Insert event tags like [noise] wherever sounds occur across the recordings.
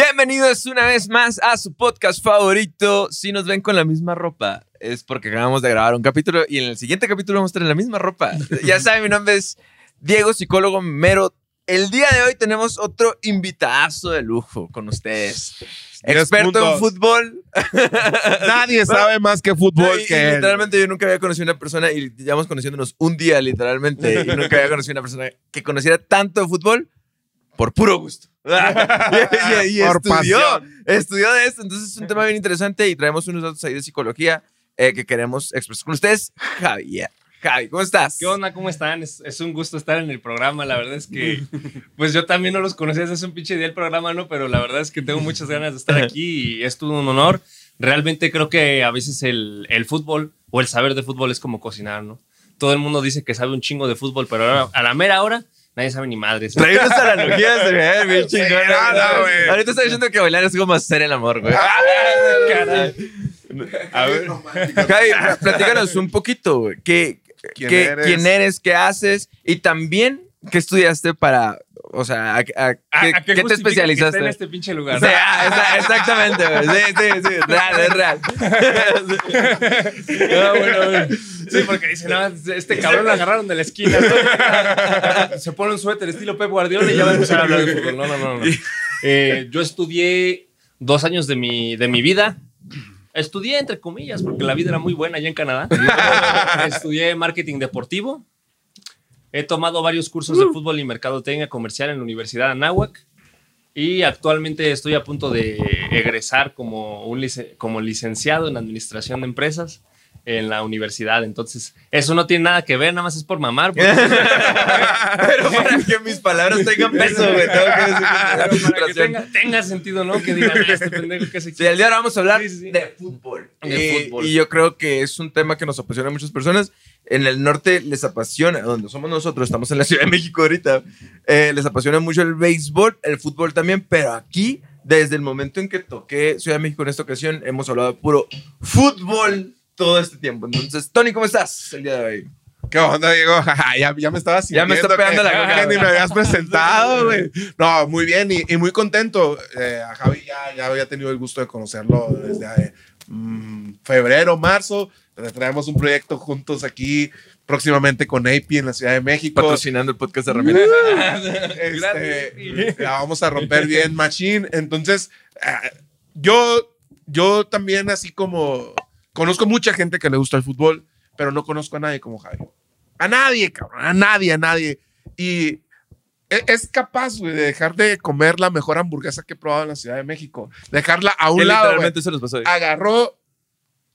Bienvenidos una vez más a su podcast favorito. Si nos ven con la misma ropa, es porque acabamos de grabar un capítulo y en el siguiente capítulo vamos a tener la misma ropa. ya [laughs] saben, mi nombre es Diego, psicólogo mero. El día de hoy tenemos otro invitazo de lujo con ustedes. Experto en fútbol. [laughs] Nadie sabe más que fútbol Y- que él. literalmente yo nunca había conocido una persona y llevamos conociéndonos un día literalmente y nunca había [laughs] conocido una persona que conociera tanto de fútbol por puro gusto. [laughs] y, y- y Por estudió, pasión. estudió de esto. Entonces es un tema bien interesante y traemos unos datos ahí de psicología eh, que queremos expresar con ustedes. Javier. Javi, ¿cómo estás? ¿Qué onda? ¿Cómo están? Es, es un gusto estar en el programa. La verdad es que, pues yo también no los conocía desde hace un pinche día el programa, ¿no? Pero la verdad es que tengo muchas ganas de estar aquí y es todo un honor. Realmente creo que a veces el, el fútbol o el saber de fútbol es como cocinar, ¿no? Todo el mundo dice que sabe un chingo de fútbol, pero ahora, a la mera hora nadie sabe ni madres. Trae unas analogías de bien, bien güey. Ahorita está diciendo que bailar es como hacer el amor, güey. Caray. A ver. Javi, platícanos un poquito, güey. ¿Qué, ¿Quién qué- eres? quién eres? ¿Qué haces? Y también, ¿qué estudiaste para, o sea, a, a- ¿A- ¿qué, a qué qué te que especializaste? esté en este pinche lugar? Sí, ah, exa- exactamente, güey. Sí, sí, sí. Real, es real. [laughs] [laughs] Ah, bueno, bueno. Sí, porque dicen, no, este cabrón lo agarraron de la esquina. ¿no? [laughs] Se pone un suéter estilo Pep Guardiola y ya va a empezar a hablar de fútbol. No, no, no. no. [laughs] Eh, yo estudié dos años de mi, de mi vida. Estudié entre comillas, porque la vida era muy buena allá en Canadá. [laughs] Estudié marketing deportivo. He tomado varios cursos de fútbol y mercadotecnia comercial en la Universidad de Anáhuac. Y actualmente estoy a punto de egresar como, un lice- como licenciado en administración de empresas en la universidad. Entonces, eso no tiene nada que ver, nada más es por mamar. porque- [laughs] Pero para que mis palabras tengan peso, güey, tengo que decir que para que tenga, tenga sentido, ¿no? Que digan, "Ah, este pendejo que se Sí, el día de ahora vamos a hablar Sí, sí, de fútbol. De y, fútbol. y yo creo que es un tema que nos apasiona a muchas personas. En el norte les apasiona, donde somos nosotros, estamos en la Ciudad de México ahorita, eh, les apasiona mucho el béisbol, el fútbol también, pero aquí, desde el momento en que toqué Ciudad de México en esta ocasión, hemos hablado de puro fútbol todo este tiempo. Entonces, Tony, ¿cómo estás el día de hoy? ¿Qué onda, Diego? [laughs] ya, ya me estaba Ya me está sintiendo pegando que- la coca, que ni me habías presentado, [laughs] güey. No, muy bien y, y muy contento. Eh, a Javi ya, ya había tenido el gusto de conocerlo desde eh, mm, febrero, marzo. Traemos un proyecto juntos aquí próximamente con AP en la Ciudad de México. Patrocinando el podcast de herramientas. [laughs] Este, la vamos a romper bien, Machine. Entonces, eh, yo, yo también, así como conozco mucha gente que le gusta el fútbol, pero no conozco a nadie como Javi. A nadie, cabrón, a nadie, a nadie. Y e- es capaz, güey, de dejar de comer la mejor hamburguesa que he probado en la Ciudad de México. Dejarla a un Él lado, literalmente se nos pasó. hoy. Agarró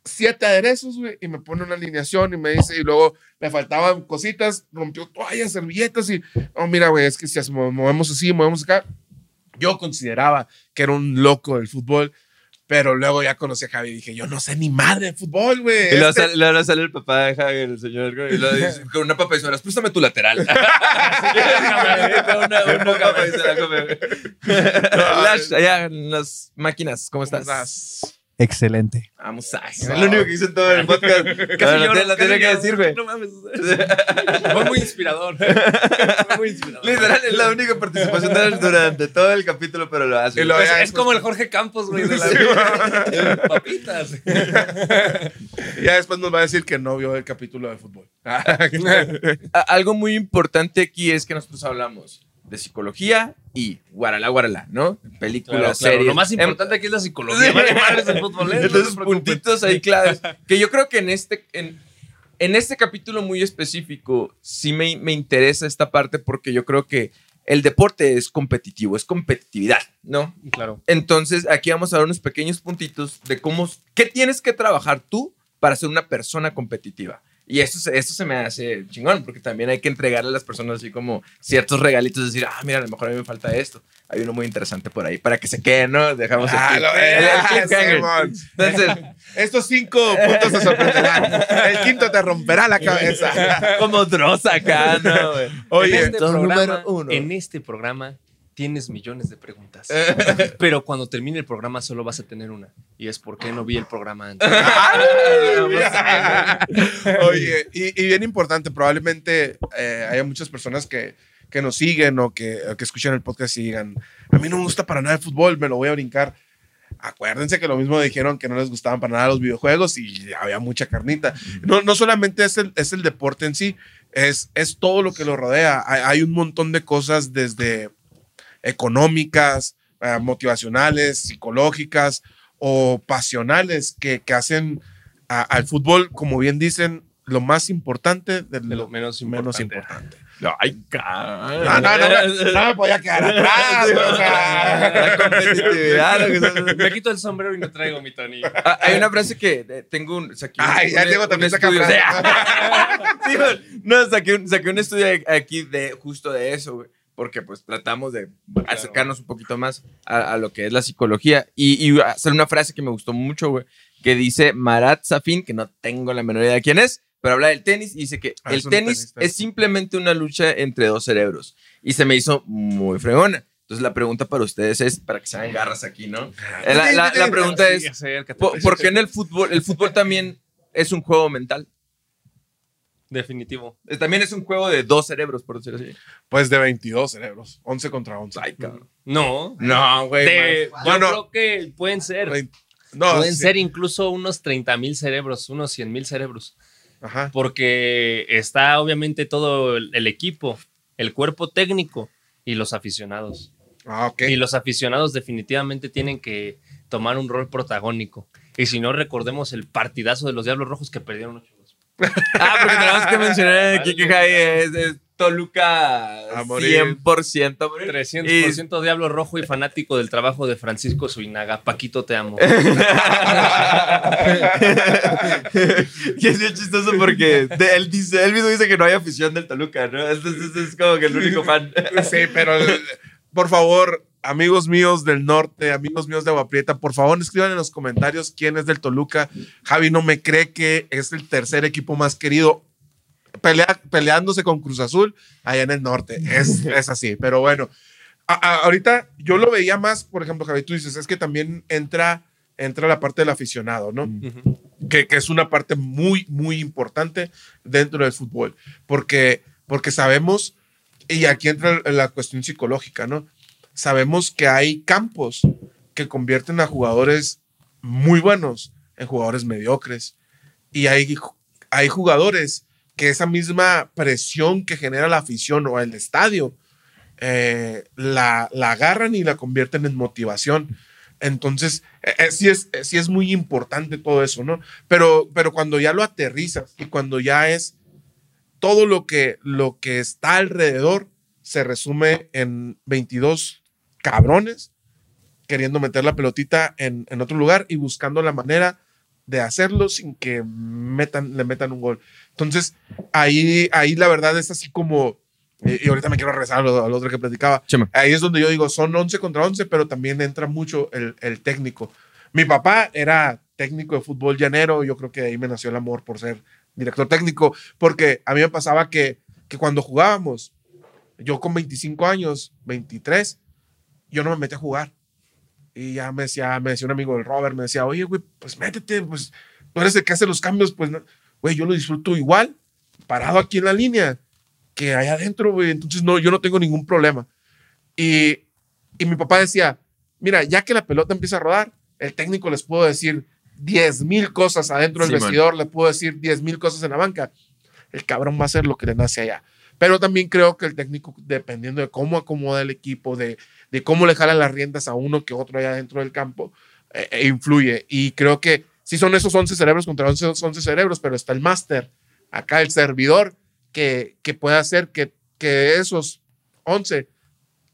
siete aderezos, güey, y me pone una alineación y me dice, y luego me faltaban cositas, rompió toallas, servilletas y, oh, mira, güey, es que si movemos así, movemos acá. Yo consideraba que era un loco del fútbol, pero luego ya conocí a Javi y dije, yo no sé ni madre de fútbol, güey. Y luego Este- sale, luego sale el papá de Javier, el señor, y lo dice [laughs] con una papa y suelas, préstame tu lateral. [laughs] [laughs] una, una papa y. Lash, allá en las máquinas, ¿cómo estás? ¿Cómo estás? Excelente. Vamos a. Es lo único que hice en todo el podcast. [laughs] Casi lloro, lo tiene que decir, güey. No mames. [laughs] Fue muy inspirador. Fue muy inspirador. Literal, es la única participación de él durante todo el capítulo, pero lo hace. Lo- Pues es después- como el Jorge Campos, güey, de la vida. [laughs] Papitas. Ya después nos va a decir que no vio el capítulo de fútbol. Algo muy importante aquí es que nosotros hablamos de psicología y guaralá, guaralá, ¿no? Películas, Claro, claro. series. Lo más Em- importante aquí es la psicología. El fútbol. ¿eh? [laughs] No Entonces, puntitos ahí claves. [laughs] Que yo creo que en este, en, en este capítulo muy específico sí me, me interesa esta parte porque yo creo que el deporte es competitivo, es competitividad, ¿no? Claro. Entonces, aquí vamos a dar unos pequeños puntitos de cómo, qué tienes que trabajar tú para ser una persona competitiva. Y eso, se- eso se me hace chingón, porque también hay que entregarle a las personas así como ciertos regalitos, decir, ah, mira, a lo mejor a mí me falta esto. Hay uno muy interesante por ahí, para que se queden, ¿no? Dejamos el Ah, clip- lo- el- el ah. Entonces, Estos cinco puntos te sorprenderán. El quinto te romperá la cabeza. como Dross acá, ¿no? Oye, en este, programa, número uno. en este programa tienes millones de preguntas. [laughs] Pero cuando termine el programa solo vas a tener una. Y es por qué no vi el programa antes. [laughs] [laughs] Oye, y, y bien importante, probablemente eh, haya muchas personas que, que nos siguen o que, o que escuchan el podcast y digan, a mí no me gusta para nada el fútbol, me lo voy a brincar. Acuérdense que lo mismo dijeron que no les gustaban para nada los videojuegos y había mucha carnita. No, no solamente es el, es el deporte en sí, es, es todo lo que lo rodea. Hay, hay un montón de cosas desde económicas, eh, motivacionales, psicológicas o pasionales que, que hacen a- al fútbol, como bien dicen, lo más importante de, De lo menos importante. importante. Ay, No, cabrón. no, no, no, no me podía quedar atrás. güey, o sea. La competitividad. lo que sea. Me quito el sombrero y me traigo mi Tony. Ah, Hay una frase que eh, tengo un. Saqué un- Ay, ya un- un también saca. [laughs] Sí, güey. no, saqué un, saqué un estudio aquí de justo de eso, güey. Porque pues tratamos de acercarnos un poquito más a, a lo que es la psicología. Y, y hacer una frase que me gustó mucho, güey. Que dice Marat Safin, que no tengo la menor idea de quién es, pero habla del tenis y dice que Ah, el tenis es simplemente una lucha entre dos cerebros. Y se me hizo muy fregona. Entonces la pregunta para ustedes es, para que se hagan garras aquí, ¿no? Eh, La, la- la pregunta es, acércate. ¿Por, por qué en el fútbol? El fútbol también es un juego mental. Definitivo. Eh, También es un juego de dos cerebros, por decirlo así. Pues de 22 cerebros, 11 contra 11. Ay, cabrón. No. No, güey. De- yo Bueno, creo que pueden ser. No, pueden sí. ser incluso unos 30 mil cerebros, unos 100 mil cerebros. Ajá. Porque está obviamente todo el, el equipo, el cuerpo técnico y los aficionados. Ah, ok. Y los aficionados definitivamente tienen que tomar un rol protagónico. Y si no, recordemos el partidazo de los Diablos Rojos que perdieron 8 Ah, porque tenemos que mencionar aquí que Jai es, es Toluca A morir. 100%. a morir. 300% Diablo Rojo y fanático del trabajo de Francisco Suinaga. Paquito, te amo. [laughs] y es bien chistoso porque de- él, dice, él mismo dice que no hay afición del Toluca, ¿no? Este es, como que el único fan. Sí, pero por favor, amigos míos del norte, amigos míos de Agua Prieta, por favor escriban en los comentarios quién es del Toluca. Javi no me cree que es el tercer equipo más querido pelea- peleándose con Cruz Azul allá en el norte. Es, [laughs] es así, pero bueno. A- a- ahorita yo lo veía más, por ejemplo, Javi, tú dices, es que también entra, entra la parte del aficionado, ¿no? Que, que es una parte muy, muy importante dentro del fútbol, porque, porque sabemos, y aquí entra la cuestión psicológica, ¿no? Sabemos que hay campos que convierten a jugadores muy buenos en jugadores mediocres, y hay, hay jugadores que esa misma presión que genera la afición o el estadio, eh, la, la agarran y la convierten en motivación. Entonces, eh, eh, sí, es, eh, sí es muy importante todo eso, ¿no? Pero, pero cuando ya lo aterrizas y cuando ya es todo lo que, lo que está alrededor, se resume en 22 cabrones queriendo meter la pelotita en, en otro lugar y buscando la manera de hacerlo sin que metan, le metan un gol. Entonces, ahí, ahí la verdad es así como, eh, y ahorita me quiero regresar a lo, a lo otro que platicaba, Chema. ahí es donde yo digo, son 11 contra 11, pero también entra mucho el, el técnico. Mi papá era técnico de fútbol llanero, yo creo que de ahí me nació el amor por ser director técnico, porque a mí me pasaba que, que cuando jugábamos, yo con 25 años, 23, yo no me metí a jugar. Y ya me decía, me decía un amigo del Robert, me decía, oye, güey, pues métete, pues tú eres el que hace los cambios, pues, no". güey, yo lo disfruto igual, parado aquí en la línea, que allá adentro, güey, entonces no, yo no tengo ningún problema. Y, y mi papá decía, mira, ya que la pelota empieza a rodar, el técnico les puedo decir 10 mil cosas adentro del Simón. vestidor, le puedo decir 10 mil cosas en la banca. El cabrón va a hacer lo que le nace allá. Pero también creo que el técnico, dependiendo de cómo acomoda el equipo, de, de cómo le jala las riendas a uno que otro allá dentro del campo, eh, eh, influye. Y creo que sí son esos 11 cerebros contra 11, 11 cerebros, pero está el máster, acá el servidor, que, que puede hacer que, que esos 11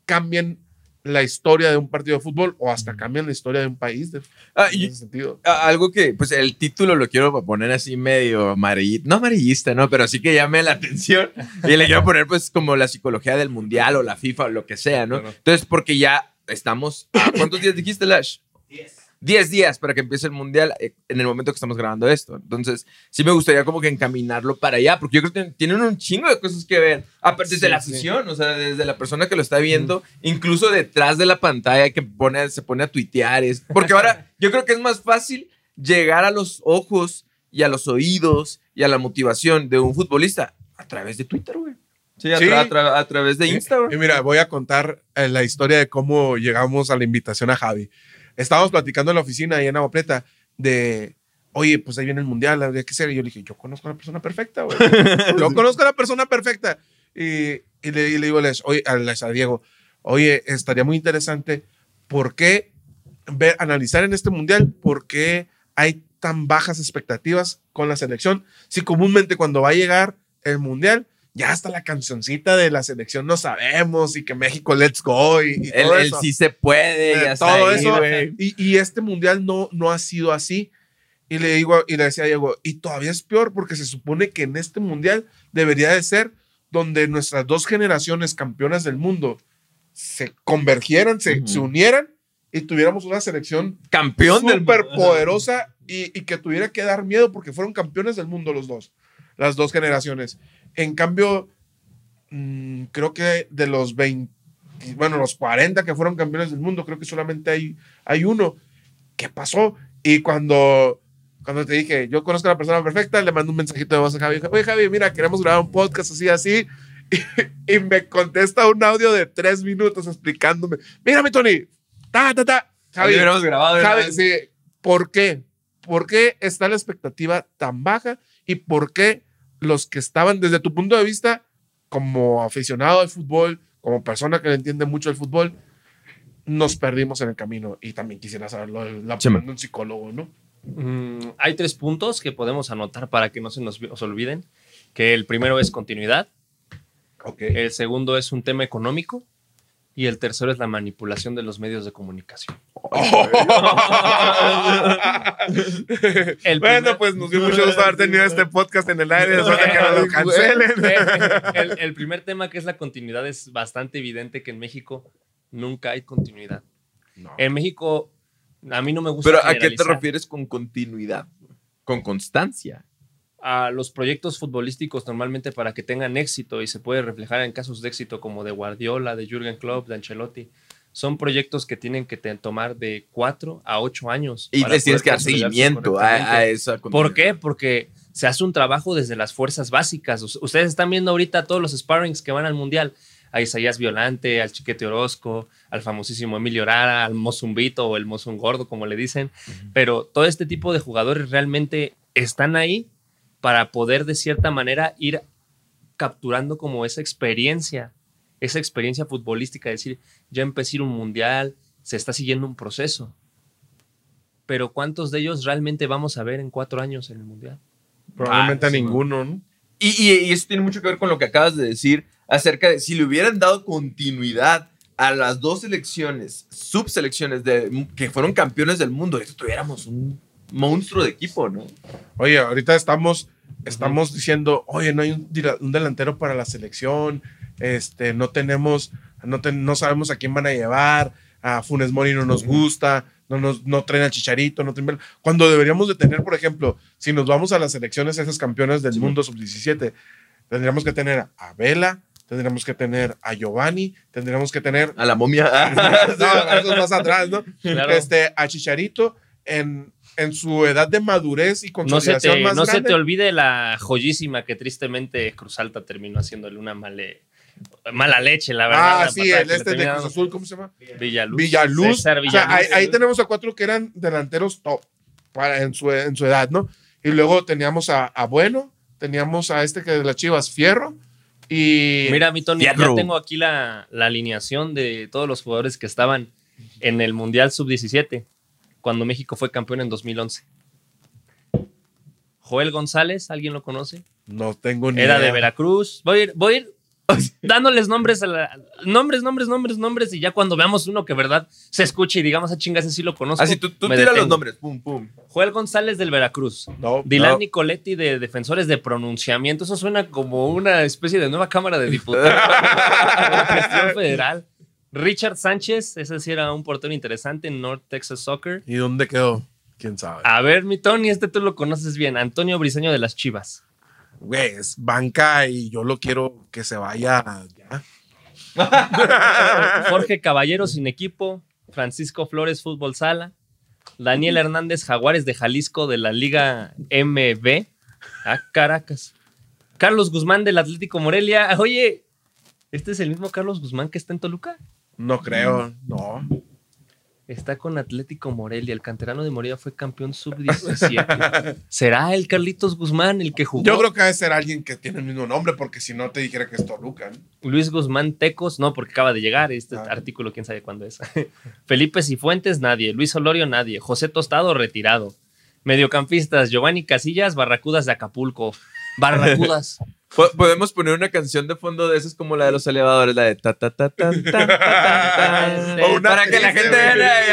cambien la historia de un partido de fútbol o hasta cambien la historia de un país. de- Ah, en y- ese sentido. algo que, pues el título lo quiero poner así medio amarillista, no amarillista, ¿no? Pero sí que llame la atención. Y le quiero poner, pues, como la psicología del mundial o la FIFA o lo que sea, ¿no? Claro. Entonces, porque ya estamos. ¿a ¿Cuántos días dijiste, Lash? 10 días para que empiece el mundial eh, en el momento que estamos grabando esto. Entonces, sí me gustaría como que encaminarlo para allá, porque yo creo que tienen un chingo de cosas que ver. Aparte, desde Sí, la sí. afición, o sea, desde la persona que lo está viendo, incluso detrás de la pantalla que pone, se pone a tuitear. Es, porque ahora [laughs] yo creo que es más fácil llegar a los ojos y a los oídos y a la motivación de un futbolista a través de Twitter, güey. Sí, a, Sí. tra- a tra- a través de Insta, bro. Y mira, voy a contar eh, la historia de cómo llegamos a la invitación a Javi. Estábamos platicando en la oficina ahí en Agua Prieta de, oye, pues ahí viene el mundial, habría que ser. Y yo le dije, yo conozco a la persona perfecta, güey. [laughs] Yo conozco a la persona perfecta. Y, y le, y le digo a Les, oye, a, Les, a Diego, oye, estaría muy interesante, ¿por qué ver, analizar en este mundial por qué hay tan bajas expectativas con la selección? Si comúnmente cuando va a llegar el mundial, ya hasta la cancioncita de la selección no sabemos y que México let's go y, y El, todo el eso. sí se puede, Eh, ya todo ahí, eso. Y, y este mundial no, no ha sido así. Y le digo, y le decía a Diego, y todavía es peor porque se supone que en este mundial debería de ser donde nuestras dos generaciones campeonas del mundo se convergieran, se, Ujú. se unieran y tuviéramos una selección Campeón del súper mundo. poderosa y, y que tuviera que dar miedo porque fueron campeones del mundo los dos, las dos generaciones. En cambio, mm, creo que de los 20, bueno, los 40 que fueron campeones del mundo, creo que solamente hay, hay uno. ¿Qué pasó? Y cuando, cuando te dije, yo conozco a la persona perfecta, le mando un mensajito de voz a Javi. Oye, Javi, mira, queremos grabar un podcast así, así. [laughs] Y, y me contesta un audio de tres minutos explicándome. Mira, mi Tony. Ta, ta, ta. Javi, hubiéramos grabado. Javi, sí, ¿por qué? ¿Por qué está la expectativa tan baja? ¿Y por qué los que estaban, desde tu punto de vista, como aficionado al fútbol, como persona que le entiende mucho el fútbol, nos perdimos en el camino? Y también quisiera saber lo de la opinión de un psicólogo, ¿no? Mm, hay tres puntos que podemos anotar para que no se nos, nos olviden. Que el primero es continuidad, el segundo es un tema económico y el tercero es la manipulación de los medios de comunicación. El bueno, primer- pues nos dio mucho gusto haber tenido este podcast en el aire después de que nos lo cancelen. el, el primer tema que es la continuidad es bastante evidente que en México nunca hay continuidad. No. En México, a mí no me gusta Pero ¿a qué te refieres con continuidad? Con constancia. A los proyectos futbolísticos normalmente para que tengan éxito y se puede reflejar en casos de éxito como de Guardiola, de Jürgen Klopp, de Ancelotti. Son proyectos que tienen que tomar de 4 a 8 años. Y les tienes que dar seguimiento a, a esa ¿Por qué? Porque se hace un trabajo desde las fuerzas básicas. Us- Ustedes están viendo ahorita todos los sparrings que van al Mundial. A Isaías Violante, al Chiquete Orozco, al famosísimo Emilio Rara, al Mozumbito o el Mozum Gordo, como le dicen. Pero todo este tipo de jugadores realmente están ahí para poder de cierta manera ir capturando como esa experiencia, esa experiencia futbolística, decir, ya empecé a ir a un mundial, se está siguiendo un proceso. Pero ¿cuántos de ellos realmente vamos a ver en cuatro años en el mundial? Probablemente Ah, a sí, ninguno, ¿no? Y, y- y eso tiene mucho que ver con lo que acabas de decir acerca de si le hubieran dado continuidad a las dos selecciones, subselecciones de, que fueron campeones del mundo, esto tuviéramos un monstruo de equipo, ¿no? Oye, ahorita estamos, estamos diciendo, oye, no hay un, delantero para la selección, este, no tenemos, no, ten- no sabemos a quién van a llevar, a Funes Mori no nos gusta, no, nos, no traen al Chicharito, no traen... Cuando deberíamos de tener, por ejemplo, si nos vamos a las selecciones, esas campeonas del Sí. mundo sub-17, tendríamos que tener a Vela, tendríamos que tener a Giovanni, tendríamos que tener... A la momia. [laughs] no, eso es más [laughs] atrás, ¿no? Claro. Este, a Chicharito en, en su edad de madurez y No se, consolidación te, más no se te olvide la joyísima que tristemente Cruz Alta terminó haciéndole una male- mala leche, la verdad. Ah, la sí, el este de. Cruz Azul, ¿cómo se llama? Villaluz. Villaluz. César O sea, ahí, ahí tenemos a cuatro que eran delanteros top para, en, su, en su edad, ¿no? Y luego teníamos a, a Bueno, teníamos a este que de las Chivas, Fierro, y... Mira, mi Tony, ya tengo aquí la, la alineación de todos los jugadores que estaban en el Mundial Sub-17, cuando México fue campeón en 2011. Joel González, ¿alguien lo conoce? no tengo ni Era idea. de Veracruz. Voy a ir, voy a ir [laughs] dándoles nombres, a la- nombres, nombres, nombres, nombres, y ya cuando veamos uno que verdad se escuche y digamos, a chingas, ese sí lo conozco. Así tú, tú me tira los nombres. Pum, pum. Joel González del Veracruz. No, Dylan No. Nicoletti de Defensores de Pronunciamiento. Eso suena como una especie de nueva Cámara de Diputados. [laughs] federal. Richard Sánchez, ese sí era un portero interesante en North Texas Soccer. ¿Y dónde quedó? ¿Quién sabe? A ver, mi Tony, este tú lo conoces bien. Antonio Briseño de las Chivas. Güey, es banca y yo lo quiero que se vaya ya. [laughs] Jorge Caballero sin equipo. Francisco Flores Fútbol Sala. Daniel Hernández Jaguares de Jalisco de la Liga MB. Ah, Caracas. Carlos Guzmán del Atlético Morelia. Oye, ¿Este es el mismo Carlos Guzmán que está en Toluca? No creo, no. Está con Atlético Morelia. El canterano de Morelia fue campeón sub-17. [laughs] ¿Será el Carlitos Guzmán el que jugó? Yo creo que debe ser alguien que tiene el mismo nombre, porque si no te dijera que es Toluca. ¿no? Luis Guzmán Tecos, no, porque acaba de llegar este Ah. artículo, quién sabe cuándo es. [laughs] Felipe Cifuentes, nadie. Luis Olorio, nadie. José Tostado, retirado. Mediocampistas, Giovanni Casillas, Barracudas de Acapulco. Barracudas. [laughs] Po- Podemos poner una canción de fondo de esas como la de los elevadores, la de ta ta ta [laughs] O una para que la gente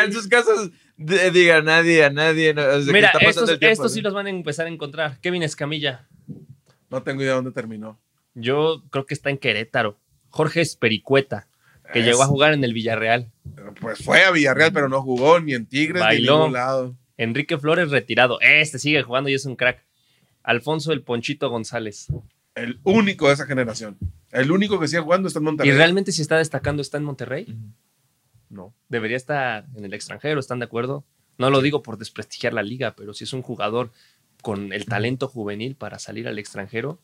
en sus casas diga a nadie, a nadie. Mira, estos, sí los van a empezar a encontrar. Kevin Escamilla. No tengo idea dónde terminó. Yo creo que está en Querétaro. Jorge Espericueta, que llegó a jugar en el Villarreal. Pues fue a Villarreal, pero no jugó ni en Tigres ni en ningún lado. Enrique Flores, retirado. Este sigue jugando y es un crack. Alfonso el Ponchito González. El único de esa generación. El único que sigue jugando está en Monterrey. ¿Y realmente si está destacando está en Monterrey? No. Debería estar en el extranjero, ¿están de acuerdo? No lo digo por desprestigiar la liga, pero si es un jugador con el talento juvenil para salir al extranjero,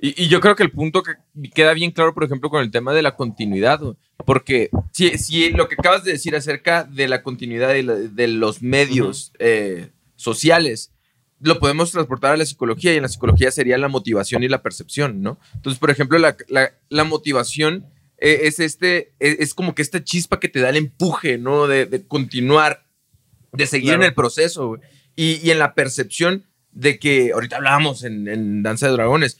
Y, y yo creo que el punto que queda bien claro, por ejemplo, con el tema de la continuidad, porque si, si lo que acabas de decir acerca de la continuidad de, la- de los medios eh, sociales, lo podemos transportar a la psicología y en la psicología sería la motivación y la percepción, ¿no? Entonces, por ejemplo, la, la- la motivación eh, es, este, es, es como que esta chispa que te da el empuje, ¿no? De, de continuar, de seguir Claro. en el proceso. Y, y en la percepción de que, ahorita hablábamos en, en Danza de Dragones,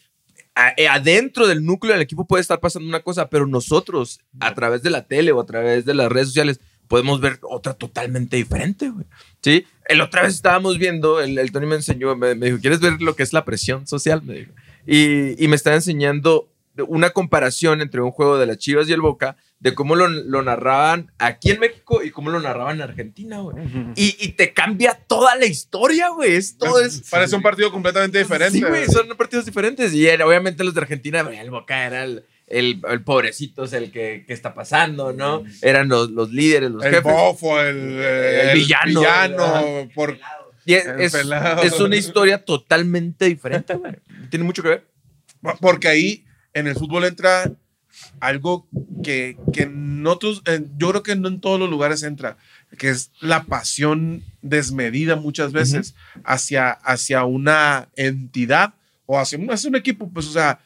eh, adentro del núcleo del equipo puede estar pasando una cosa, pero nosotros, a través de la tele o a través de las redes sociales, podemos ver otra totalmente diferente, güey. ¿Sí? El otra vez estábamos viendo, el, el Tony me enseñó, me, me dijo, ¿quieres ver lo que es la presión social? Me dijo. Y, y me estaba enseñando una comparación entre un juego de las Chivas y el Boca, de cómo lo, lo narraban aquí en México y cómo lo narraban en Argentina, güey. Y, y te cambia toda la historia, güey. Es todo es... Parece un partido completamente diferente. Sí, güey, son partidos diferentes. Y era- obviamente los de Argentina, el Boca era el, el, el pobrecito, es el que, que está pasando, ¿no? Eran los, los líderes, los el jefes. bofo, el, El el villano. villano, por, Y es, el es- pelado. es una historia totalmente diferente, güey. Tiene mucho que ver. porque ahí en el fútbol entra algo que, que no todos- eh, yo creo que no en todos los lugares entra, que es la pasión desmedida muchas veces hacia, hacia una entidad o hacia hacia un equipo, pues o sea,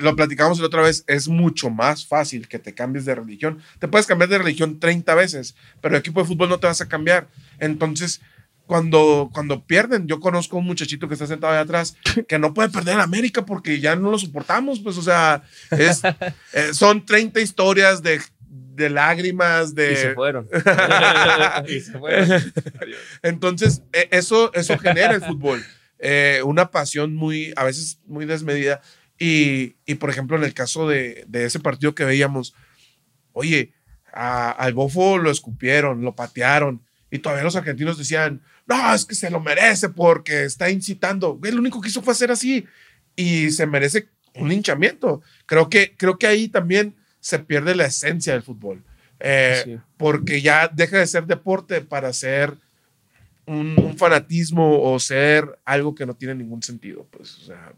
lo platicamos la otra vez, es mucho más fácil que te cambies de religión. Te puedes cambiar de religión 30 veces, pero el equipo de fútbol no te vas a cambiar. Entonces, cuando, cuando pierden, yo conozco a un muchachito que está sentado ahí atrás [laughs] que no puede perder en América porque ya no lo soportamos, pues, o sea, es, [laughs] eh, son 30 historias de, de lágrimas, de... y se fueron. [laughs] y se fueron. Entonces, e- eso, eso genera el fútbol. Eh, una pasión muy, a veces muy desmedida. Y, y, por ejemplo, en el caso de, de ese partido que veíamos, oye, a- al bofo lo escupieron, lo patearon. Y todavía los argentinos decían, no, es que se lo merece porque está incitando. Lo único que hizo fue hacer así. Y se merece un linchamiento. Creo que, creo que ahí también se pierde la esencia del fútbol. Eh, Sí. Porque ya deja de ser deporte para ser un, un fanatismo o ser algo que no tiene ningún sentido. Pues, o sea,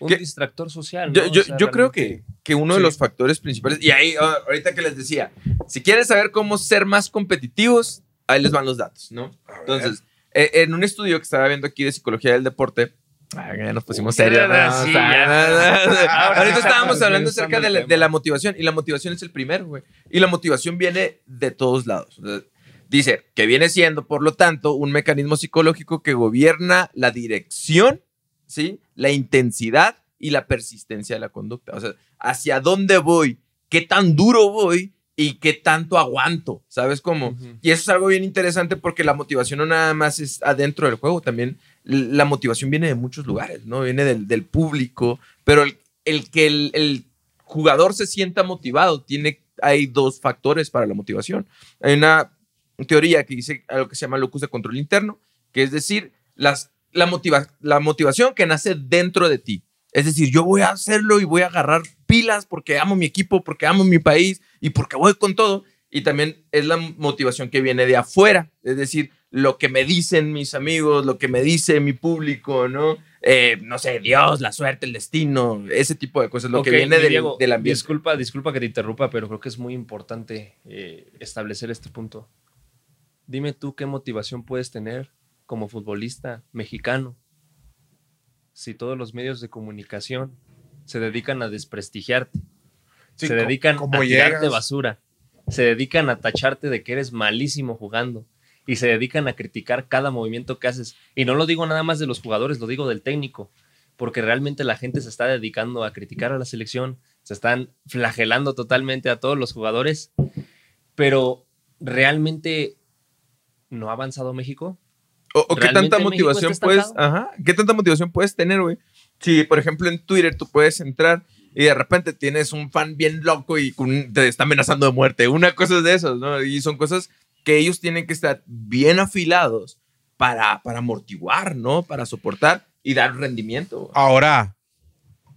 Un distractor social. Yo, ¿no? O yo, sea, yo creo que, que uno de los factores principales, y ahí ah, ahorita que les decía, si quieres saber cómo ser más competitivos, ahí les van los datos, ¿no? Entonces, eh, en un estudio que estaba viendo aquí de psicología del deporte, ya nos pusimos serios. ¿no? Sí, O sea, ya. [laughs] Ahorita estábamos hablando acerca de la, tema. de la motivación, y la motivación es el primero, güey. Y la motivación viene de todos lados. Dice que viene siendo, por lo tanto, un mecanismo psicológico que gobierna la dirección, ¿sí? La intensidad y la persistencia de la conducta. O sea, hacia dónde voy, qué tan duro voy y qué tanto aguanto, ¿sabes cómo? Y eso es algo bien interesante porque la motivación no nada más es adentro del juego, también la motivación viene de muchos lugares, ¿no? Viene del, del público, pero el, el que el, el jugador se sienta motivado, tiene, hay dos factores para la motivación. Hay una teoría que dice algo que se llama locus de control interno, que es decir, las, la, motiva, la motivación que nace dentro de ti. Es decir, yo voy a hacerlo y voy a agarrar pilas porque amo mi equipo, porque amo mi país y porque voy con todo. Y también es la motivación que viene de afuera, es decir, lo que me dicen mis amigos, lo que me dice mi público, ¿no? eh, no sé, Dios, la suerte, el destino, ese tipo de cosas, lo que viene del, Diego, del ambiente. Disculpa, disculpa que te interrumpa, pero creo que es muy importante eh, establecer este punto. Dime tú qué motivación puedes tener como futbolista mexicano si todos los medios de comunicación se dedican a desprestigiarte, Sí, se dedican ¿cómo a tirarte llegas? basura, se dedican a tacharte de que eres malísimo jugando y se dedican a criticar cada movimiento que haces. Y no lo digo nada más de los jugadores, lo digo del técnico, porque realmente la gente se está dedicando a criticar a la selección, se están flagelando totalmente a todos los jugadores, pero realmente no ha avanzado México. O, o qué ¿Realmente tanta motivación puedes, ajá, qué tanta motivación puedes tener, güey. Si, por ejemplo, en Twitter tú puedes entrar y de repente tienes un fan bien loco y te está amenazando de muerte, una cosa de esas, ¿no? Y son cosas que ellos tienen que estar bien afilados para, para amortiguar, ¿no? Para soportar y dar rendimiento. Ahora,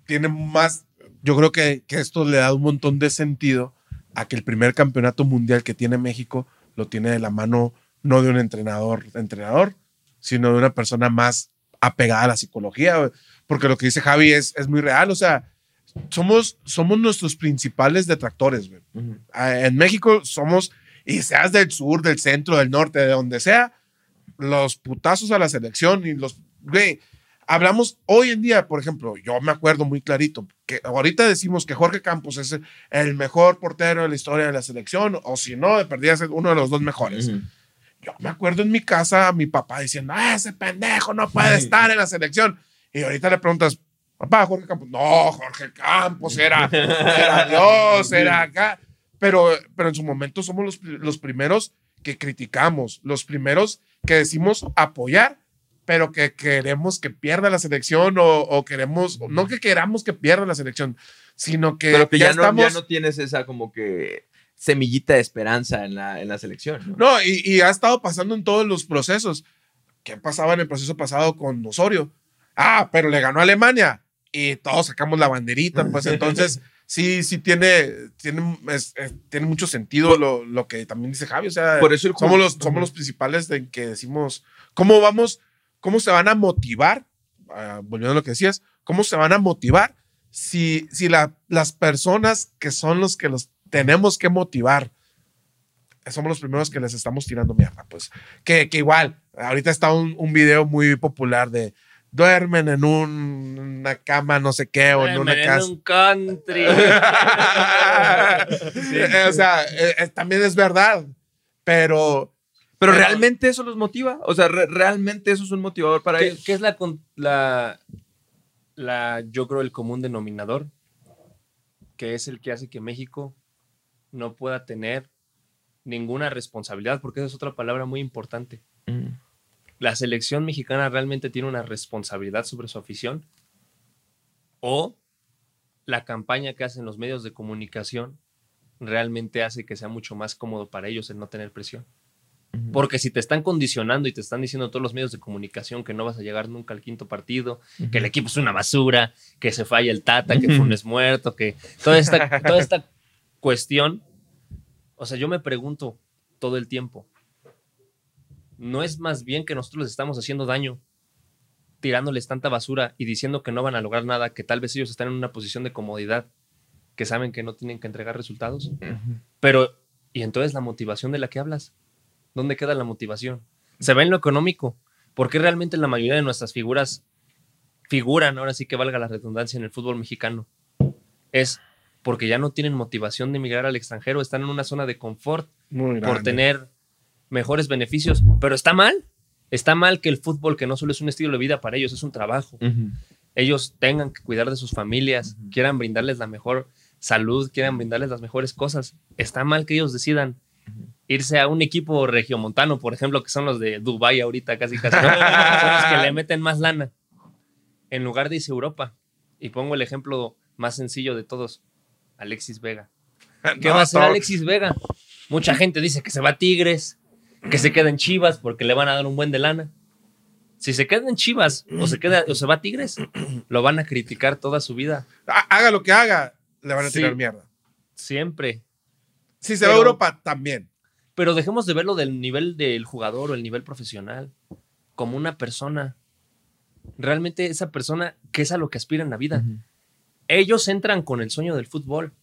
tiene más, yo creo que, que esto le da un montón de sentido a que el primer campeonato mundial que tiene México lo tiene de la mano no de un entrenador, entrenador, sino de una persona más apegada a la psicología, porque lo que dice Javi es, es muy real, o sea, somos, somos nuestros principales detractores, güey. Ah, En México somos, y seas del sur, del centro, del norte, de donde sea, los putazos a la selección y los, güey, hablamos hoy en día, por ejemplo, yo me acuerdo muy clarito, que ahorita decimos que Jorge Campos es el- mejor portero de la historia de la selección, o si no, de perdida es uno de los dos mejores. Ujú. Yo me acuerdo en mi casa a mi papá diciendo, ah, ese pendejo no puede estar en la selección. Y ahorita le preguntas, papá, Jorge Campos, no, Jorge Campos era, era Dios, era acá. Pero, pero en su momento somos los, los primeros que criticamos, los primeros que decimos apoyar, pero que queremos que pierda la selección o, o queremos, no que queramos que pierda la selección, sino que, Pero que ya, no, ya estamos... no tienes esa como que semillita de esperanza en la, en la selección. ¿no? No, y, y ha estado pasando en todos los procesos. ¿Qué pasaba en el proceso pasado con Osorio? Ah, pero le ganó a Alemania y todos sacamos la banderita, pues entonces [laughs] sí, sí tiene, tiene, es- es- tiene mucho sentido lo, lo que también dice Javi. O sea, Por eso el somos los, somos los principales de que decimos, ¿cómo vamos, cómo se van a motivar? Ah, volviendo a lo que decías, ¿cómo se van a motivar si, si la- las personas que son los que los tenemos que motivar somos los primeros que les estamos tirando mierda? Pues que, que igual, ahorita está un, un video muy popular de duermen en un- una cama, no sé qué, o en una En casa. un country. [laughs] Eh, o sea, eh, eh, también es verdad, pero Pero realmente eso los motiva. O sea, re- realmente eso es un motivador para ¿Qué, ellos. qué es la, la, la, yo creo, el común denominador? Que es el que hace que México no pueda tener ninguna responsabilidad, porque esa es otra palabra muy importante. Ujú. ¿La selección mexicana realmente tiene una responsabilidad sobre su afición? ¿O la campaña que hacen los medios de comunicación realmente hace que sea mucho más cómodo para ellos el no tener presión? Porque si te están condicionando y te están diciendo todos los medios de comunicación que no vas a llegar nunca al quinto partido, que el equipo es una basura, que se falla el Tata, que [laughs] Funes muerto, que toda esta, toda esta cuestión, o sea, yo me pregunto todo el tiempo, ¿no es más bien que nosotros les estamos haciendo daño tirándoles tanta basura y diciendo que no van a lograr nada, que tal vez ellos están en una posición de comodidad, que saben que no tienen que entregar resultados? Pero, ¿y entonces la motivación de la que hablas? ¿Dónde queda la motivación? ¿Se ve en lo económico? ¿Por qué realmente la mayoría de nuestras figuras figuran, ahora sí que valga la redundancia, en el fútbol mexicano? Es porque ya no tienen motivación de emigrar al extranjero, están en una zona de confort por tener mejores beneficios, pero está mal. Está mal que el fútbol, que no solo es un estilo de vida para ellos, es un trabajo Ujú. ellos tengan que cuidar de sus familias, Ujú. quieran brindarles la mejor salud, quieran brindarles las mejores cosas. Está mal que ellos decidan irse a un equipo regiomontano, por ejemplo, que son los de Dubai ahorita casi casi, son los que le [laughs] meten más lana, en lugar de irse a Europa. Y pongo el ejemplo más sencillo de todos, Alexis Vega. [laughs] ¿Qué No, va a hacer Alexis Vega? Mucha gente dice que se va a Tigres, que se queda en Chivas porque le van a dar un buen de lana. Si se queda en Chivas o se queda o se va a Tigres, lo van a criticar toda su vida. Ha- Haga lo que haga, le van a Sí. tirar mierda. Siempre. Si se va a Europa, también. Pero dejemos de verlo del nivel del jugador o el nivel profesional, como una persona. realmente esa persona que es a lo que aspira en la vida. Ellos entran con el sueño del fútbol.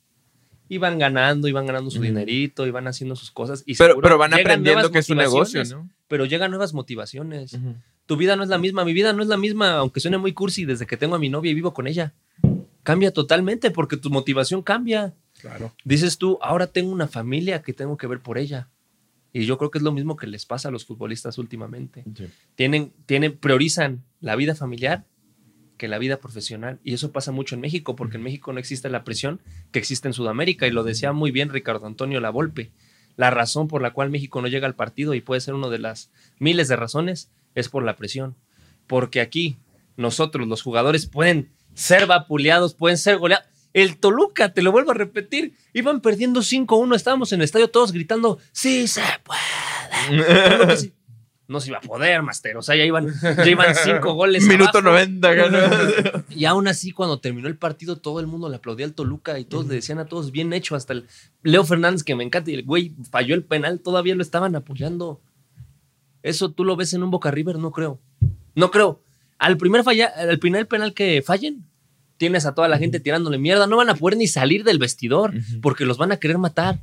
Y van ganando, y van ganando su dinerito, y van haciendo sus cosas. Y Pero, pero van aprendiendo que es un negocio. Pero llegan nuevas motivaciones. Tu vida no es la misma, mi vida no es la misma, aunque suene muy cursi desde que tengo a mi novia y vivo con ella. Cambia totalmente porque tu motivación cambia. Claro. Dices tú, ahora tengo una familia que tengo que ver por ella. Y yo creo que es lo mismo que les pasa a los futbolistas últimamente. Tienen, tienen, priorizan la vida familiar que la vida profesional. Y eso pasa mucho en México, porque en México no existe la presión que existe en Sudamérica. Y lo decía muy bien Ricardo Antonio Lavolpe. La razón por la cual México no llega al partido, y puede ser una de las miles de razones, es por la presión. Porque aquí nosotros, los jugadores, pueden ser vapuleados, pueden ser goleados. El Toluca, te lo vuelvo a repetir, iban perdiendo 5-1, estábamos en el estadio todos gritando, sí se puede. [laughs] No se iba a poder, Master. O sea, ya iban, ya iban cinco goles. [laughs] Minuto abajo. 90, ganó. Y aún así, cuando terminó el partido, todo el mundo le aplaudía al Toluca y todos le decían a todos, bien hecho. Hasta el Leo Fernández, que me encanta, y el güey falló el penal, todavía lo estaban apoyando. Eso tú lo ves en un Boca River, no creo. No creo. Al primer, falla, al primer penal que fallen, tienes a toda la gente tirándole mierda. No van a poder ni salir del vestidor porque los van a querer matar.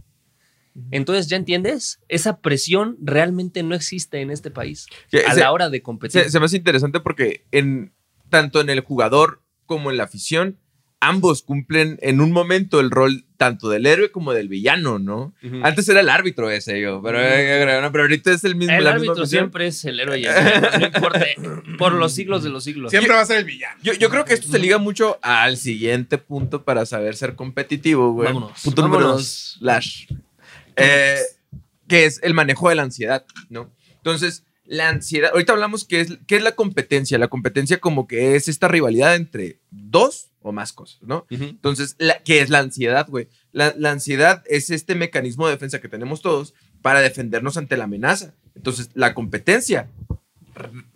Entonces, ¿ya entiendes? Esa presión realmente no existe en este país a se- la hora de competir. Se, se me hace interesante porque en, tanto en el jugador como en la afición, ambos cumplen en un momento el rol tanto del héroe como del villano, ¿no? Antes era el árbitro ese, yo, pero, eh, no, pero ahorita es el mismo. El árbitro siempre es el héroe no importa, por los siglos de los siglos. Siempre va a ser el villano. Yo, yo creo que esto se liga mucho al siguiente punto para saber ser competitivo, güey. Vámonos, Punto número vámonos. dos, slash. Eh, que es el manejo de la ansiedad, ¿no? Entonces, la ansiedad, ahorita hablamos que es, qué es la competencia. La competencia como que es esta rivalidad entre dos o más cosas, ¿no? Entonces, la, ¿qué es la ansiedad, güey? La, la ansiedad es este mecanismo de defensa que tenemos todos para defendernos ante la amenaza. Entonces, la competencia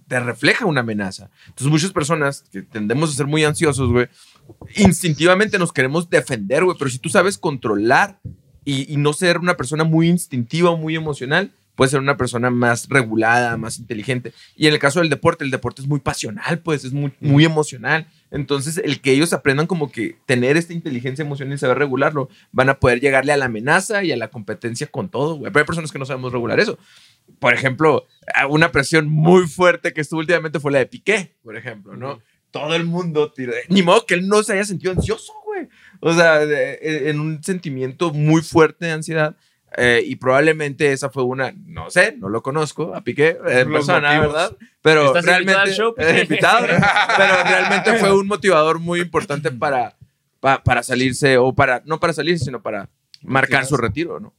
te refleja una amenaza. Entonces, muchas personas que tendemos a ser muy ansiosos, güey, instintivamente nos queremos defender, güey, pero si tú sabes controlar y, y no ser una persona muy instintiva muy emocional, puedes ser una persona más regulada, más inteligente. Y en el caso del deporte, el deporte es muy pasional, pues es muy, muy emocional. Entonces, el que ellos aprendan como que tener esta inteligencia emocional y saber regularlo, van a poder llegarle a la amenaza y a la competencia con todo, güey. Pero hay personas que no sabemos regular eso. Por ejemplo, una presión muy fuerte que estuvo últimamente fue la de Piqué, por ejemplo, ¿no? Todo el mundo, tira- ni modo que él no se haya sentido ansioso. O sea, de- e, en un sentimiento muy fuerte de ansiedad. eh, y probablemente esa fue una, no sé, no lo conozco a Piqué eh, en Los persona, motivos. ¿verdad? Pero ¿Estás invitado realmente, al show, eh, invitado, ¿no? [laughs] pero realmente fue un motivador muy importante para, pa- para salirse, o para, no para salirse, sino para marcar su retiro, ¿no?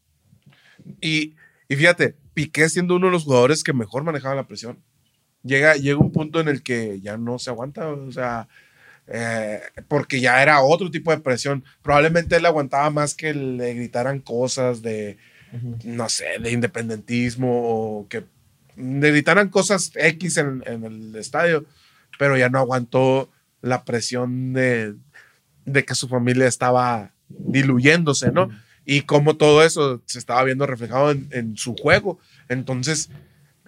Y, y fíjate, Piqué siendo uno de los jugadores que mejor manejaba la presión. Llega, llega un punto en el que ya no se aguanta, o sea, eh, porque ya era otro tipo de presión. Probablemente él aguantaba más que le gritaran cosas de, no sé, de independentismo o que le gritaran cosas X en, en el estadio, pero ya no aguantó la presión de, de que su familia estaba diluyéndose, ¿no? Y cómo todo eso se estaba viendo reflejado en, en su juego. Entonces,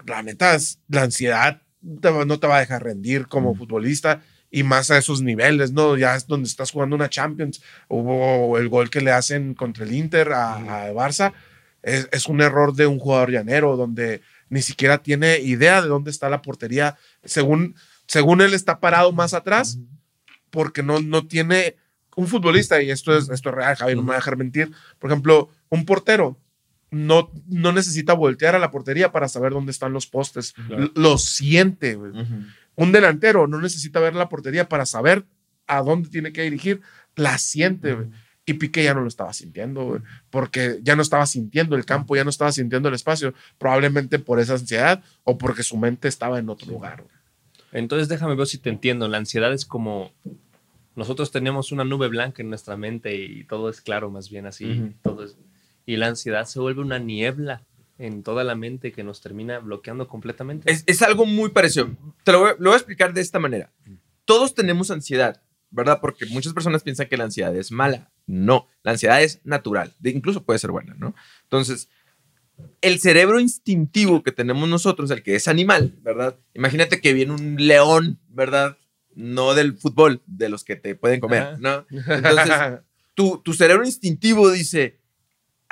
la neta, la ansiedad no te va a dejar rendir como futbolista y más a esos niveles, ¿no? Ya es donde estás jugando una Champions. Hubo el gol que le hacen contra el Inter a, a Barça. Es, es un error de un jugador llanero donde ni siquiera tiene idea de dónde está la portería. Según, según él está parado más atrás porque no, no tiene un futbolista, y esto es, esto es real, Javi, no me va a dejar mentir. Por ejemplo, un portero no, no necesita voltear a la portería para saber dónde están los postes. Claro. Lo siente, güey. Un delantero no necesita ver la portería para saber a dónde tiene que dirigir. La siente. Y Piqué ya no lo estaba sintiendo, porque ya no estaba sintiendo el campo, ya no estaba sintiendo el espacio, probablemente por esa ansiedad o porque su mente estaba en otro lugar. Entonces déjame ver si te entiendo. La ansiedad es como nosotros tenemos una nube blanca en nuestra mente y todo es claro, más bien así. Todo es- y la ansiedad se vuelve una niebla en toda la mente que nos termina bloqueando completamente. Es, es algo muy parecido. Te lo voy, lo voy a explicar de esta manera. Todos tenemos ansiedad, ¿verdad? Porque muchas personas piensan que la ansiedad es mala. No, la ansiedad es natural. De- incluso puede ser buena, ¿no? Entonces, el cerebro instintivo que tenemos nosotros, el que es animal, ¿verdad? Imagínate que viene un león ¿verdad? No del fútbol, de los que te pueden comer, Ajá. ¿no? Entonces, [laughs] tu, tu cerebro instintivo dice,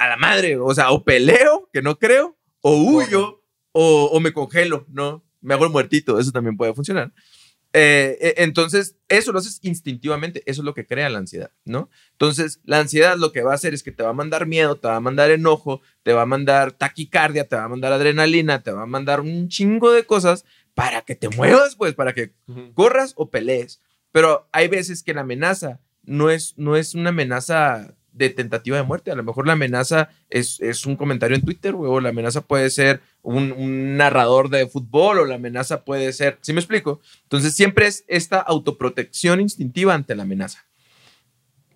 a la madre, o sea, o peleo, que no creo, o huyo, o, o me congelo, ¿no? Me hago el muertito, eso también puede funcionar. Eh, eh, entonces, eso lo haces instintivamente, eso es lo que crea la ansiedad, ¿no? Entonces, la ansiedad lo que va a hacer es que te va a mandar miedo, te va a mandar enojo, te va a mandar taquicardia, te va a mandar adrenalina, te va a mandar un chingo de cosas para que te muevas, pues, para que corras o pelees. Pero hay veces que la amenaza no es, no es una amenaza de tentativa de muerte. A lo mejor la amenaza es, es un comentario en Twitter, güey, o la amenaza puede ser un, narrador de fútbol, o la amenaza puede ser. ¿Sí me explico? Entonces siempre es esta autoprotección instintiva ante la amenaza.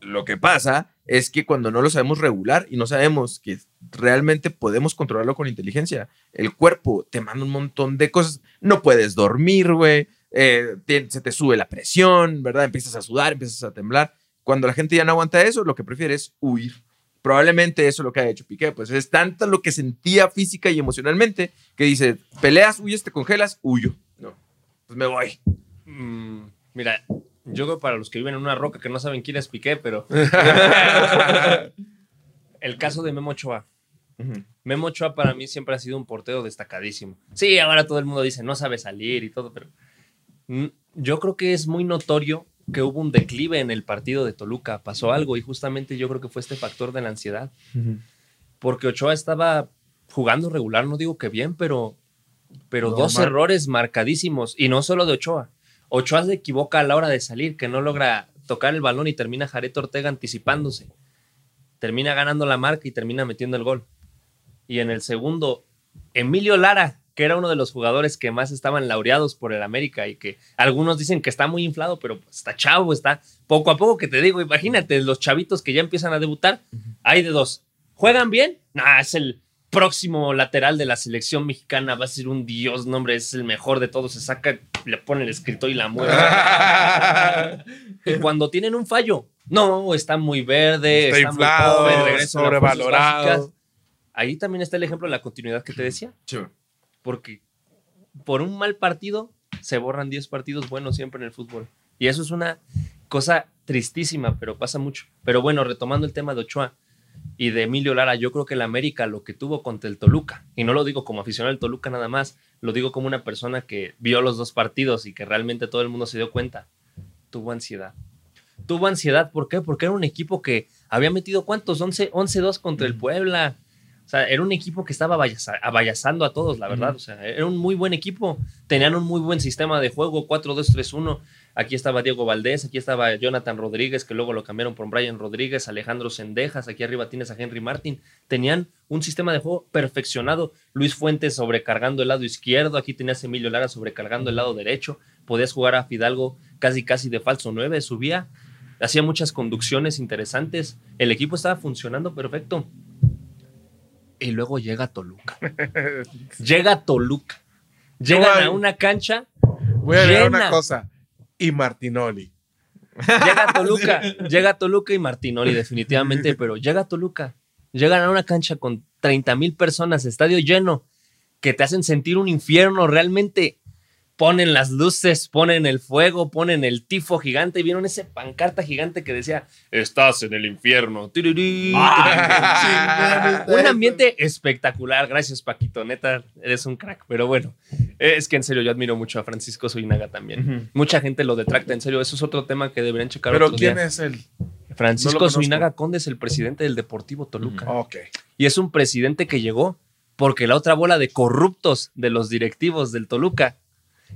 Lo que pasa es que cuando no lo sabemos regular y no sabemos que realmente podemos controlarlo con inteligencia, el cuerpo te manda un montón de cosas. No puedes dormir, güey. eh, se te sube la presión, ¿verdad? Empiezas a sudar, empiezas a temblar. Cuando la gente ya no aguanta eso, lo que prefiere es huir. Probablemente eso es lo que ha hecho Piqué. Pues es tanto lo que sentía física y emocionalmente que dice, peleas, huyes, te congelas, huyo. No, pues me voy. Mm, mira, yo creo para los que viven en una roca que no saben quién es Piqué, pero. [laughs] el caso de Memo Ochoa. Memo Ochoa para mí siempre ha sido un portero destacadísimo. Sí, ahora todo el mundo dice no sabe salir y todo, pero mm, yo creo que es muy notorio que hubo un declive en el partido de Toluca. Pasó algo y justamente yo creo que fue este factor de la ansiedad. Porque Ochoa estaba jugando regular, no digo que bien, pero, pero dos errores marcadísimos. Y no solo de Ochoa. Ochoa se equivoca a la hora de salir, que no logra tocar el balón y termina Jared Ortega anticipándose. Termina ganando la marca y termina metiendo el gol. Y en el segundo, Emilio Lara, que era uno de los jugadores que más estaban laureados por el América y que algunos dicen que está muy inflado, pero pues, está chavo, está poco a poco que te digo, imagínate, los chavitos que ya empiezan a debutar, hay de dos. ¿Juegan bien? Nah, es el próximo lateral de la selección mexicana, va a ser un dios, nombre, es el mejor de todos, se saca, le pone el escritor y la mueve. [laughs] y cuando tienen un fallo, no, está muy verde, Está está, inflado, muy sobrevalorado. Ahí también está el ejemplo de la continuidad que te decía, porque por un mal partido se borran 10 partidos buenos siempre en el fútbol. Y eso es una cosa tristísima, pero pasa mucho. Pero bueno, retomando el tema de Ochoa y de Emilio Lara, yo creo que el América lo que tuvo contra el Toluca, y no lo digo como aficionado al Toluca nada más, lo digo como una persona que vio los dos partidos y que realmente todo el mundo se dio cuenta, tuvo ansiedad. Tuvo ansiedad, ¿por qué? Porque era un equipo que había metido cuántos, 11 11-2 contra el Puebla. O sea, era un equipo que estaba abayazando a todos, la verdad. O sea, era un muy buen equipo. Tenían un muy buen sistema de juego, 4-2-3-1. Aquí estaba Diego Valdés, aquí estaba Jonathan Rodríguez, que luego lo cambiaron por Brian Rodríguez, Alejandro Sendejas, aquí arriba tienes a Henry Martin. Tenían un sistema de juego perfeccionado. Luis Fuentes sobrecargando el lado izquierdo, aquí tenías a Emilio Lara sobrecargando el lado derecho. Podías jugar a Fidalgo casi casi de falso 9, subía, hacía muchas conducciones interesantes. El equipo estaba funcionando perfecto. Y luego llega Toluca. [laughs] llega Toluca. Llegan a una cancha Voy a agregar una Llena. cosa. Y Martinoli. Llega Toluca, [laughs] llega Toluca y Martinoli definitivamente, [laughs] pero llega Toluca. Llegan a una cancha con 30 mil personas, estadio lleno, que te hacen sentir un infierno realmente. Ponen las luces, ponen el fuego, ponen el tifo gigante y vieron ese pancarta gigante que decía, estás en el infierno. Tirirí. un ambiente espectacular. Gracias, Paquito. Neta, eres un crack. Pero bueno, es que en serio yo admiro mucho a Francisco Suinaga también. Mucha gente lo detracta. En serio, eso es otro tema que deberían checar. Pero otro ¿quién día. es él? Francisco No. Suinaga Conde es el presidente del Deportivo Toluca. Ok. Y es un presidente que llegó porque la otra bola de corruptos de los directivos del Toluca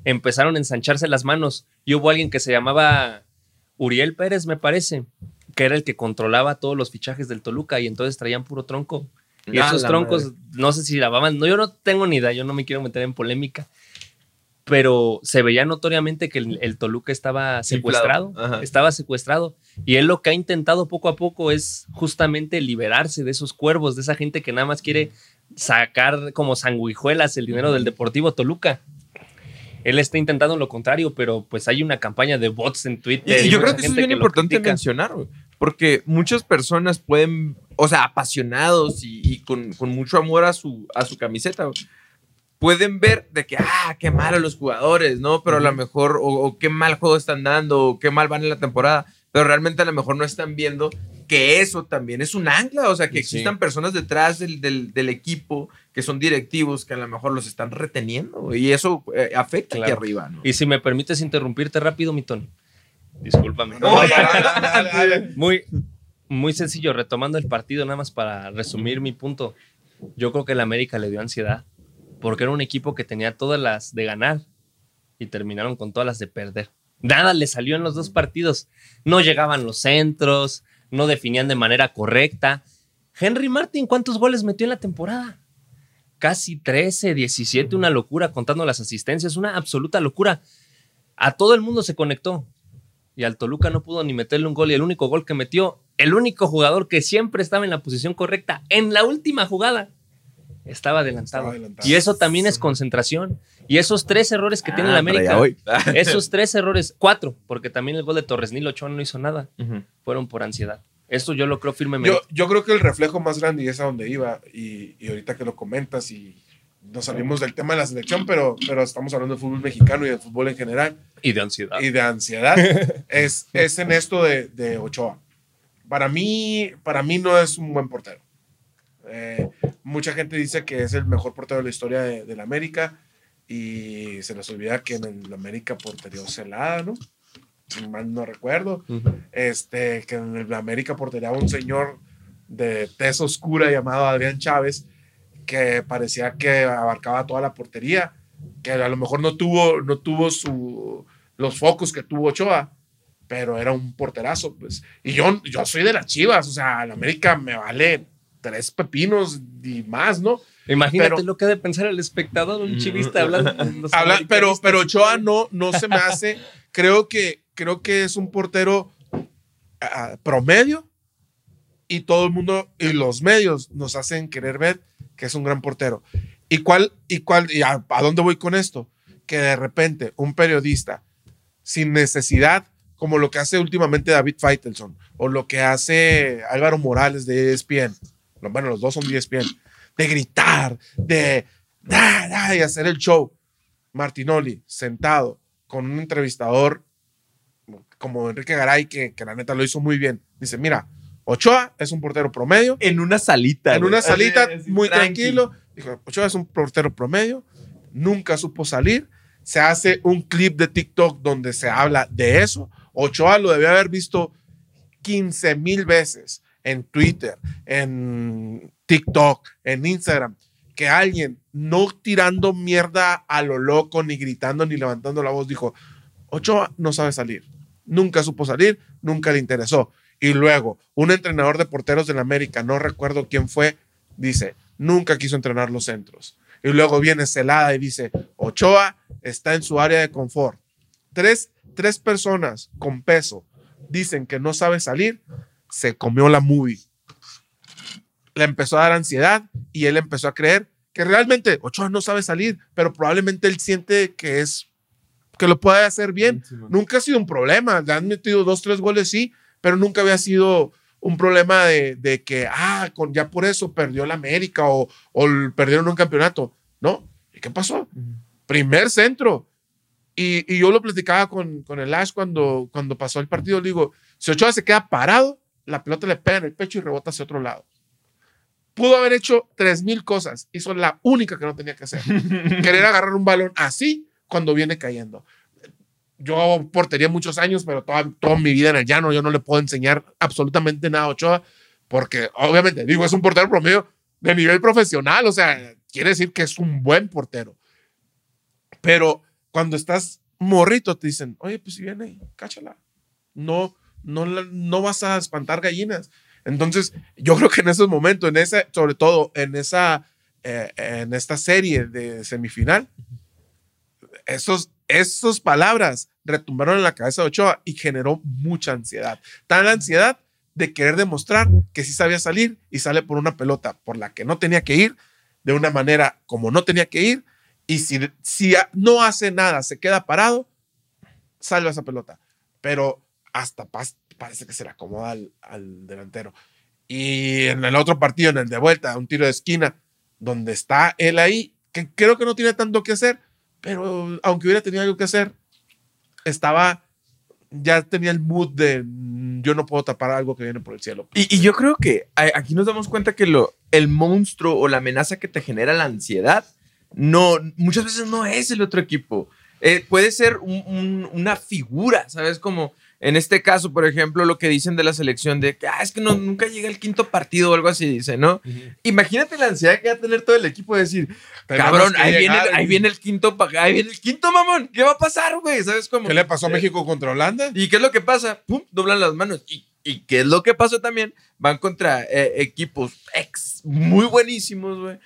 empezaron a ensancharse las manos y hubo alguien que se llamaba Uriel Pérez, me parece, que era el que controlaba todos los fichajes del Toluca y entonces traían puro tronco. Y Ah, esos troncos, madre. no sé si lavaban, no, yo no tengo ni idea, yo no me quiero meter en polémica, pero se veía notoriamente que el, el Toluca estaba secuestrado, estaba secuestrado, y él lo que ha intentado poco a poco es justamente liberarse de esos cuervos, de esa gente que nada más quiere sacar como sanguijuelas el dinero del Deportivo Toluca. Él está intentando lo contrario, pero pues hay una campaña de bots en Twitter. y yo creo que eso es bien importante mencionar, porque muchas personas pueden, o sea, apasionados y, y con, con mucho amor a su, a su camiseta, pueden ver de que, ah, qué malo los jugadores, ¿no? Pero a lo mejor, o, qué mal juego están dando, o qué mal van en la temporada, pero realmente a lo mejor no están viendo que eso también es un ancla, o sea, que existan personas detrás del, del, equipo que son directivos que a lo mejor los están reteniendo y eso eh, afecta aquí arriba, ¿no? Y si me permites interrumpirte rápido, mi Tony. Discúlpame. [laughs] muy, muy sencillo, retomando el partido, nada más para resumir mi punto. Yo creo que el América le dio ansiedad porque era un equipo que tenía todas las de ganar y terminaron con todas las de perder. Nada le salió en los dos partidos. No llegaban los centros, no definían de manera correcta. Henry Martin, ¿cuántos goles metió en la temporada? Casi 13, 17, una locura contando las asistencias, una absoluta locura. A todo el mundo se conectó y al Toluca no pudo ni meterle un gol y el único gol que metió, el único jugador que siempre estaba en la posición correcta en la última jugada, estaba adelantado. Y eso también es concentración. Y esos tres errores que tiene la ah, América, [laughs] esos tres errores, cuatro, porque también el gol de Torres Nilo Ochoa no hizo nada, fueron por ansiedad. Esto yo lo creo firmemente. Yo, creo que el reflejo más grande, y es a donde iba, y, ahorita que lo comentas, y nos salimos del tema de la selección, pero, pero estamos hablando de fútbol mexicano y de fútbol en general. Y de ansiedad. Y de ansiedad. [laughs] es, es en esto de, de Ochoa. Para mí, para mí no es un buen portero. Eh, mucha gente dice que es el mejor portero de la historia de, la América y se les olvida que en la América portería celada, ¿no? Si mal no recuerdo. este, que en la América portería un señor de tez oscura llamado Adrián Chávez que parecía que abarcaba toda la portería, que a lo mejor no tuvo, no tuvo su, los focos que tuvo Ochoa, pero era un porterazo, pues. Y yo, yo soy de las Chivas, o sea, la América me vale tres pepinos y más, ¿no? Imagínate lo que debe pensar el espectador, un chivista hablando. pero, pero Ochoa no, no se me hace. creo que, creo que es un portero promedio y todo el mundo y los medios nos hacen querer ver que es un gran portero. ¿Y cuál, y cuál, y a, dónde voy con esto? Que de repente un periodista sin necesidad, como lo que hace últimamente David Feitelson o lo que hace Álvaro Morales de ESPN, bueno, los dos son 10 pies, de gritar, de y hacer el show. Martinoli sentado con un entrevistador como Enrique Garay, que, que la neta lo hizo muy bien. Dice, mira, Ochoa es un portero promedio. En una salita. En una salita, muy tranquilo. Dijo, Ochoa es un portero promedio, nunca supo salir. Se hace un clip de TikTok donde se habla de eso. Ochoa lo debió haber visto 15 mil veces en Twitter, en TikTok, en Instagram, que alguien no tirando mierda a lo loco, ni gritando, ni levantando la voz, dijo, Ochoa no sabe salir. Nunca supo salir, nunca le interesó. Y luego, un entrenador de porteros de la América, no recuerdo quién fue, dice, nunca quiso entrenar los centros. Y luego viene Celada y dice, Ochoa está en su área de confort. Tres, tres personas con peso dicen que no sabe salir se comió la movie. Le empezó a dar ansiedad y él empezó a creer que realmente Ochoa no sabe salir, pero probablemente él siente que es que lo puede hacer bien. nunca ha sido un problema. Le han metido dos, tres goles, sí, pero nunca había sido un problema de, que, ah, con, ya por eso perdió la América o, o perdieron un campeonato. No. ¿Y qué pasó? Primer centro. Y, y, yo lo platicaba con, con el Ash cuando, cuando pasó el partido. Le digo, si Ochoa se queda parado, la pelota le pega en el pecho y rebota hacia otro lado. Pudo haber hecho tres mil cosas. Hizo la única que no tenía que hacer. [laughs] Querer agarrar un balón así cuando viene cayendo. Yo portería muchos años, pero toda, toda mi vida en el llano yo no le puedo enseñar absolutamente nada a Ochoa, porque obviamente, digo, es un portero promedio de nivel profesional, o sea, quiere decir que es un buen portero. Pero cuando estás morrito, te dicen, oye, pues si viene, cáchala. No, no, no vas a espantar gallinas. Entonces, yo creo que en esos momentos, en ese, sobre todo en esa, eh, en esta serie de semifinal, esos, esos palabras retumbaron en la cabeza de Ochoa y generó mucha ansiedad. Tan ansiedad de querer demostrar que sí sabía salir y sale por una pelota por la que no tenía que ir, de una manera como no tenía que ir, y si, si no hace nada, se queda parado, salva esa pelota. Pero hasta parece que se le acomoda al, delantero. Y en el otro partido, en el de vuelta, un tiro de esquina, donde está él ahí, que creo que no tiene tanto que hacer, pero aunque hubiera tenido algo que hacer, estaba, ya tenía el mood de mm, yo no puedo tapar algo que viene por el cielo. Y, yo creo que aquí nos damos cuenta que lo, el monstruo o la amenaza que te genera la ansiedad, no, muchas veces no es el otro equipo. Eh, puede ser un- un- una figura, ¿sabes? Como en este caso, por ejemplo, lo que dicen de la selección de que ah, es que no, nunca llega el quinto partido o algo así, dice, ¿no? Imagínate la ansiedad que va a tener todo el equipo de decir, cabrón, ahí viene, llegar. ahí viene el quinto, ahí viene el quinto, mamón, ¿qué va a pasar, güey? ¿Sabes cómo? ¿Qué le pasó a México contra Holanda? ¿Y qué es lo que pasa? Pum, doblan las manos. ¿Y, y qué es lo que pasó también? Van contra eh, equipos ex muy buenísimos, güey.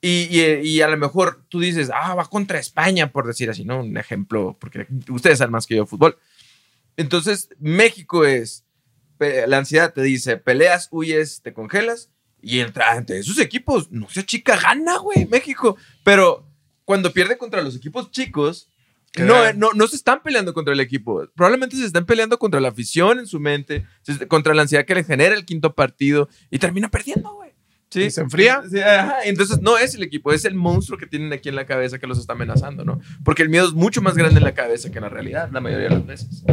Y, y- y a lo mejor tú dices, ah, va contra España, por decir así, ¿no? Un ejemplo, porque ustedes saben más que yo de fútbol. Entonces, México es, la ansiedad te dice, peleas, huyes, te congelas. Y entra entre esos equipos, no se chica, gana, güey, México. Pero cuando pierde contra los equipos chicos, no, no, no se están peleando contra el equipo. Probablemente se están peleando contra la afición en su mente, contra la ansiedad que le genera el quinto partido y termina perdiendo, güey. ¿Sí? ¿Y se enfría? Sí, ajá. Entonces no es el equipo, es el monstruo que tienen aquí en la cabeza que los está amenazando, ¿no? Porque el miedo es mucho más grande en la cabeza que en la realidad, la mayoría de las veces.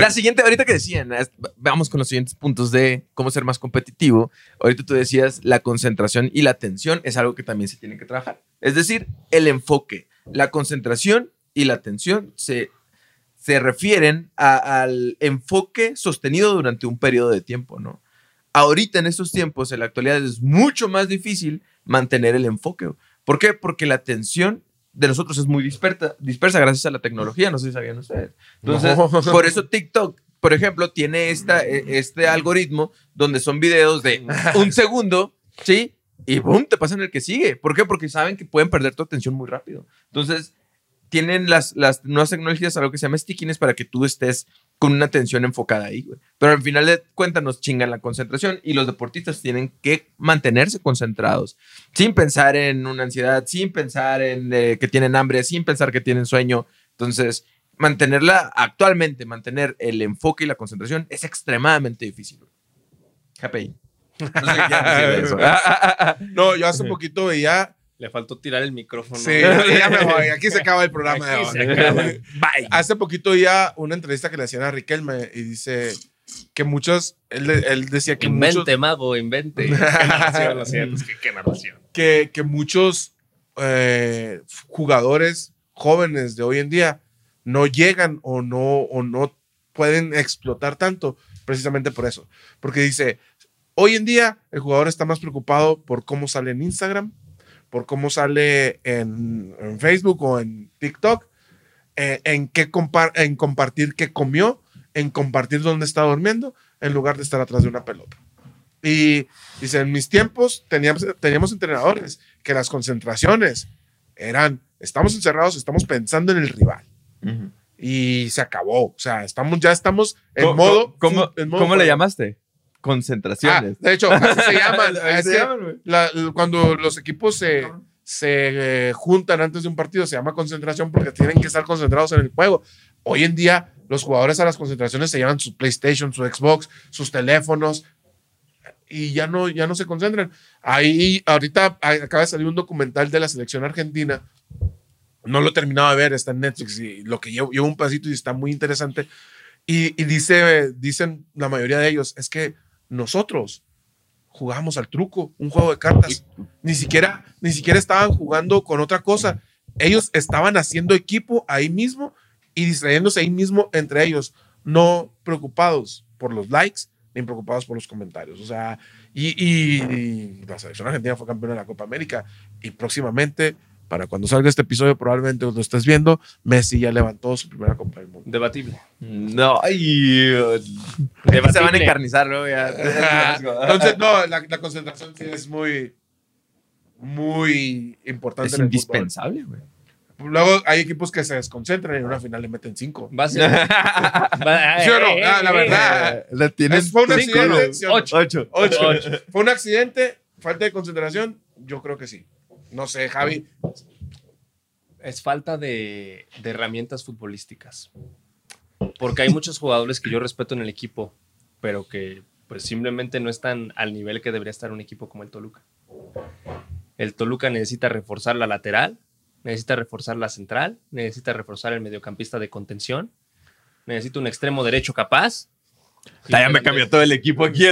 La siguiente, ahorita que decían, vamos con los siguientes puntos de cómo ser más competitivo. Ahorita tú decías, la concentración y la atención es algo que también se tiene que trabajar. Es decir, el enfoque, la concentración y la atención se, se refieren al enfoque sostenido durante un periodo de tiempo, ¿no? Ahorita en estos tiempos, en la actualidad, es mucho más difícil mantener el enfoque. ¿Por qué? Porque la atención de nosotros es muy dispersa, dispersa gracias a la tecnología, no sé si sabían ustedes. Entonces, No. [laughs] por eso TikTok, por ejemplo, tiene esta, e- este algoritmo donde son videos de [laughs] un segundo, ¿sí? Y boom, te pasan el que sigue. ¿Por qué? Porque saben que pueden perder tu atención muy rápido. Entonces, tienen las, las nuevas tecnologías algo que se llama stickiness para que tú estés con una atención enfocada ahí, güey. Pero al final de cuentas nos chingan la concentración y los deportistas tienen que mantenerse concentrados, sin pensar en una ansiedad, sin pensar en eh, que tienen hambre, sin pensar que tienen sueño. Entonces, mantenerla actualmente, mantener el enfoque y la concentración es extremadamente difícil. KPI. [laughs] No sé qué quieran decir de eso. No, yo hace poquito veía. Le faltó tirar el micrófono. Sí, ya me voy. Aquí se acaba el programa de hoy. se acaba. [laughs] Bye. Hace poquito veía una entrevista que le hacían a Riquelme y dice que muchos. Él, él decía que Invente, muchos. mago, invente. [laughs] Qué narración, lo siento, es que qué narración. que, que muchos eh, jugadores jóvenes de hoy en día no llegan o no, o no pueden explotar tanto precisamente por eso. Porque dice, hoy en día el jugador está más preocupado por cómo sale en Instagram, por cómo sale en, en Facebook o en TikTok, eh, en, qué compar- en compartir qué comió, en compartir dónde está durmiendo, en lugar de estar atrás de una pelota. Y dice, en mis tiempos teníamos, teníamos entrenadores que las concentraciones eran, estamos encerrados, estamos pensando en el rival. Y se acabó. O sea, estamos, ya estamos en ¿Cómo- modo... ¿Cómo, en modo cómo le llamaste? Concentraciones. Ah, de hecho, así se llaman. [laughs] Así se la- cuando los equipos se, se eh, juntan antes de un partido, se llama concentración porque tienen que estar concentrados en el juego. Hoy en día, los jugadores a las concentraciones se llevan su PlayStation, su Xbox, sus teléfonos y ya no, ya no se concentran. Ahí, ahorita a- acaba de salir un documental de la selección argentina. No lo he terminado de ver, está en Netflix y lo que llevo, llevo un pasito y está muy interesante. Y, y dice, dicen la mayoría de ellos, es que nosotros jugábamos al truco, un juego de cartas. Ni siquiera, ni siquiera estaban jugando con otra cosa. Ellos estaban haciendo equipo ahí mismo y distrayéndose ahí mismo entre ellos, no preocupados por los likes ni preocupados por los comentarios. O sea, y, y- y la selección argentina fue campeona de la Copa América y próximamente, para cuando salga este episodio, probablemente lo estés viendo, Messi ya levantó su primera Copa del Mundo. Debatible. No, ay. Se van a encarnizar, ¿no? Ya. [laughs] Entonces, no, la, la concentración sí es muy, muy importante. es en el indispensable, güey. Luego hay equipos que se desconcentran y en una final le meten cinco. Va a ser. [laughs] ¿Sí o no? eh, Ah, la eh, verdad. eh, Es- fue un cinco, accidente. ¿no? ¿sí o no? Ocho. Ocho. Ocho. ¿Fue un accidente? ¿Falta de concentración? Yo creo que sí. No sé, Javi. Es falta de, herramientas futbolísticas. Porque hay muchos jugadores que yo respeto en el equipo, pero que pues simplemente no están al nivel que debería estar un equipo como el Toluca. El Toluca necesita reforzar la lateral, necesita reforzar la central, necesita reforzar el mediocampista de contención, necesita un extremo derecho capaz. Ya me cambió todo el equipo aquí.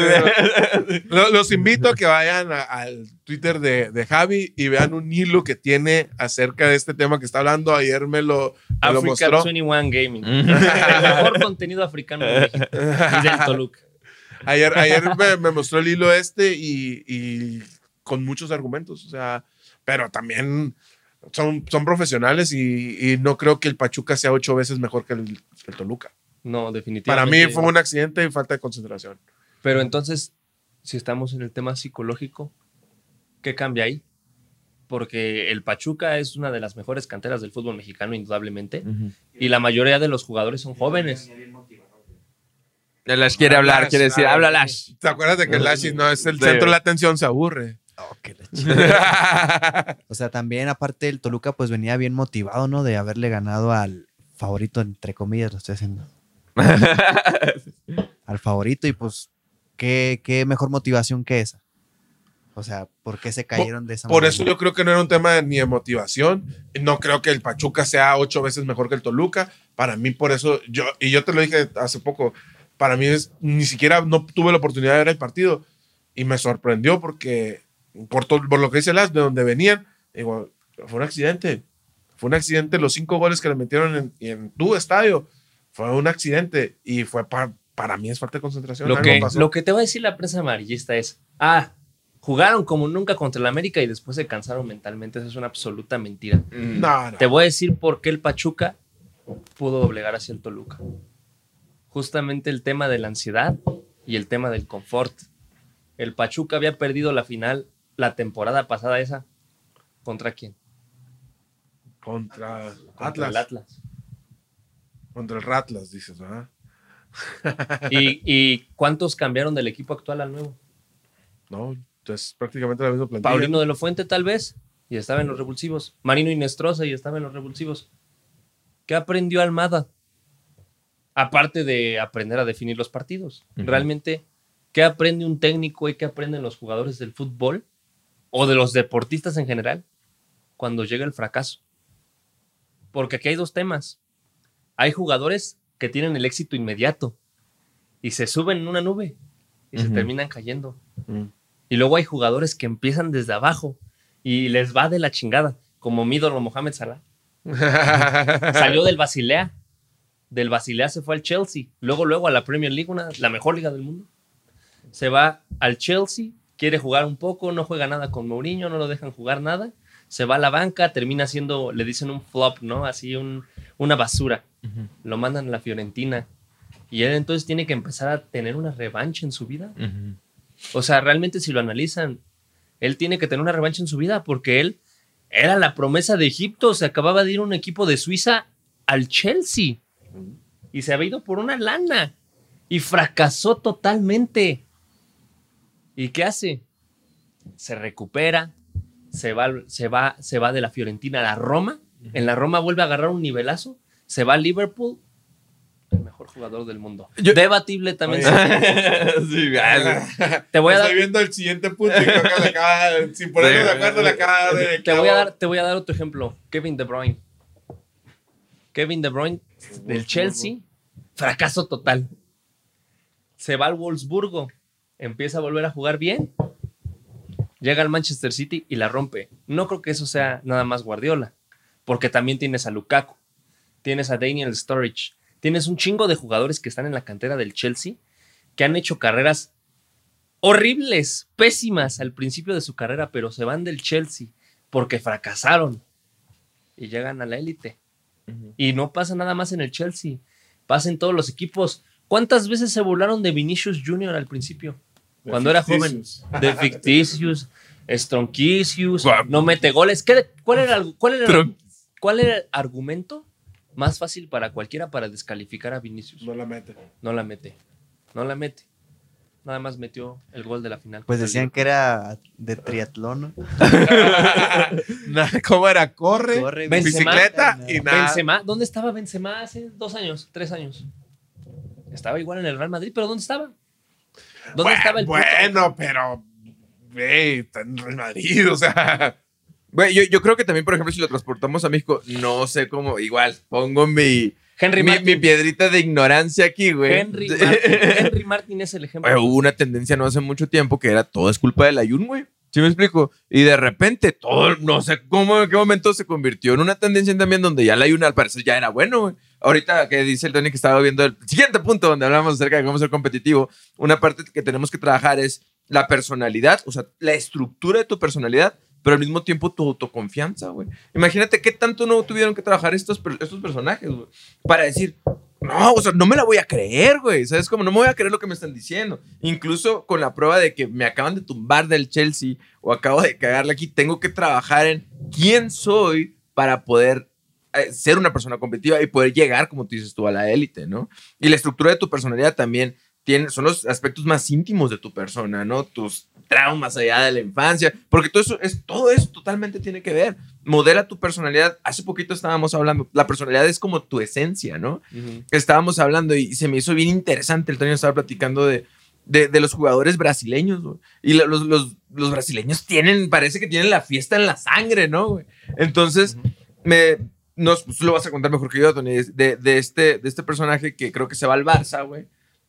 Lo- Los invito a que vayan a- al Twitter de, de Javi y vean un hilo que tiene acerca de este tema que está hablando. Ayer me lo, me lo Africa mostró. 21 Gaming. [laughs] el mejor contenido africano de México. Y del Toluca. Ayer, ayer me, me mostró el hilo este y, y con muchos argumentos. O sea, pero también son, son profesionales y, y no creo que el Pachuca sea ocho veces mejor que el, el Toluca. No, Para definitivamente. mí fue un accidente y falta de concentración. Pero entonces, si estamos en el tema psicológico, ¿qué cambia ahí? Porque el Pachuca es una de las mejores canteras del fútbol mexicano, indudablemente. Y la mayoría de los jugadores son jóvenes. Lash quiere hablar, Lash, quiere decir, habla Lash. ¿Te acuerdas de que el Lashi no es el Sí. centro de la atención? Se aburre. [laughs] O sea, también aparte el Toluca pues venía bien motivado, ¿no? De haberle ganado al favorito, entre comillas, lo estoy haciendo. [laughs] al favorito y pues, ¿qué, qué mejor motivación que esa? O sea, ¿por qué se cayeron de esa Por manera? eso yo creo que no era un tema ni de motivación. No creo que el Pachuca sea ocho veces mejor que el Toluca. Para mí, por eso, yo, y yo te lo dije hace poco, para mí es, ni siquiera no tuve la oportunidad de ver el partido. Y me sorprendió porque, por, todo- por lo que dice Las, de donde venían, digo, fue un accidente. Fue un accidente los cinco goles que le metieron en, en tu estadio. Fue un accidente y fue pa- para mí es falta de concentración. Lo que, pasó. lo que te va a decir la prensa amarillista es, ah, jugaron como nunca contra el América y después se cansaron mentalmente. Eso es una absoluta mentira. No, no. Te voy a decir por qué el Pachuca pudo doblegar hacia el Toluca. Justamente el tema de la ansiedad y el tema del confort. El Pachuca había perdido la final la temporada pasada esa. ¿Contra quién? Contra Contra Atlas. el Atlas. Contra el Ratlas, dices, ¿verdad? ¿Y, [laughs] y cuántos cambiaron del equipo actual al nuevo? No, es prácticamente la misma plantilla. Paulino de la Fuente tal vez, y estaba en los revulsivos. Marino Inestrosa y estaba en los revulsivos. ¿Qué aprendió Almada? Aparte de aprender a definir los partidos. Realmente, ¿qué aprende un técnico y qué aprenden los jugadores del fútbol o de los deportistas en general cuando llega el fracaso? Porque aquí hay dos temas. Hay jugadores que tienen el éxito inmediato y se suben en una nube y se terminan cayendo. Mm. Y luego hay jugadores que empiezan desde abajo y les va de la chingada, como mi ídolo Mohamed Salah. [laughs] Salió del Basilea. Del Basilea se fue al Chelsea. Luego, luego a la Premier League, una, la mejor liga del mundo. Se va al Chelsea, quiere jugar un poco, no juega nada con Mourinho, no lo dejan jugar nada. Se va a la banca, termina siendo, le dicen un flop, ¿no? Así un, una basura. Lo mandan a la Fiorentina. Y él entonces tiene que empezar a tener una revancha en su vida. O sea, realmente si lo analizan, él tiene que tener una revancha en su vida porque él era la promesa de Egipto. Se acababa de ir un equipo de Suiza al Chelsea y se había ido por una lana y fracasó totalmente. ¿Y qué hace? Se recupera, se va, se va, se va de la Fiorentina a la Roma. En la Roma vuelve a agarrar un nivelazo, se va a Liverpool. El mejor jugador del mundo. Yo- Debatible también. [laughs] sí, vale. Te voy a Estoy viendo el siguiente punto y creo que le acaba, sin ponernos de acuerdo, le acaba de. te voy a dar, te voy a dar otro ejemplo. Kevin De Bruyne. Kevin De Bruyne del Chelsea, fracaso total. Se va al Wolfsburgo, empieza a volver a jugar bien, llega al Manchester City y la rompe. No creo que eso sea nada más Guardiola, porque también tienes a Lukaku, tienes a Daniel Sturridge, tienes un chingo de jugadores que están en la cantera del Chelsea que han hecho carreras horribles, pésimas al principio de su carrera, pero se van del Chelsea porque fracasaron y llegan a la élite. Y no pasa nada más en el Chelsea, pasa en todos los equipos. ¿Cuántas veces se burlaron de Vinicius Jr. al principio? Cuando era joven. De ficticius, Stronquicius, Guau. no mete goles. ¿Qué- cuál, era, ¿Cuál era el argumento más fácil para cualquiera para descalificar a Vinicius? No la mete. No la mete. No la mete. Nada más metió el gol de la final. Pues el decían que era de triatlón, [laughs] ¿Cómo era? Corre, Corre, Benzema. bicicleta y nada. Benzema, ¿dónde estaba Benzema hace dos años, tres años? Estaba igual en el Real Madrid, pero ¿dónde estaba? ¿Dónde bueno, estaba el puto? Bueno, pero está en Real Madrid, o sea. Güey, yo, yo creo que también, por ejemplo, si lo transportamos a México, no sé cómo, igual, pongo mi, Henry mi, mi piedrita de ignorancia aquí, güey. Henry [laughs] Martin. Henry Martin es el ejemplo. Güey, hubo una tendencia no hace mucho tiempo que era todo es culpa del Ayun, güey. ¿Sí me explico? Y de repente todo, no sé cómo, en qué momento se convirtió en una tendencia también donde ya el Ayun al parecer ya era bueno, güey. Ahorita que dice el Tony que estaba viendo el siguiente punto donde hablamos acerca de cómo ser competitivo, una parte que tenemos que trabajar es la personalidad, o sea, la estructura de tu personalidad, pero al mismo tiempo tu autoconfianza, güey. Imagínate qué tanto no tuvieron que trabajar estos, estos personajes, güey, para decir, no, o sea, no me la voy a creer, güey. ¿Sabes? Como no me voy a creer lo que me están diciendo. Incluso con la prueba de que me acaban de tumbar del Chelsea o acabo de cagarle aquí, tengo que trabajar en quién soy para poder eh, ser una persona competitiva y poder llegar, como tú dices tú, a la élite, ¿no? Y la estructura de tu personalidad también tiene, son los aspectos más íntimos de tu persona, ¿no? Tus traumas allá de la infancia, porque todo eso, es, todo eso totalmente tiene que ver. Modela tu personalidad. Hace poquito estábamos hablando, la personalidad es como tu esencia, ¿no? Ujú. estábamos hablando y se me hizo bien interesante. El Toño estaba platicando de, de, de los jugadores brasileños, güey. Y lo- los, los, los brasileños tienen, parece que tienen la fiesta en la sangre, ¿no, güey? Entonces, me. Nos, pues, tú lo vas a contar mejor que yo, Tony, de, de, este, de este personaje que creo que se va al Barça, güey.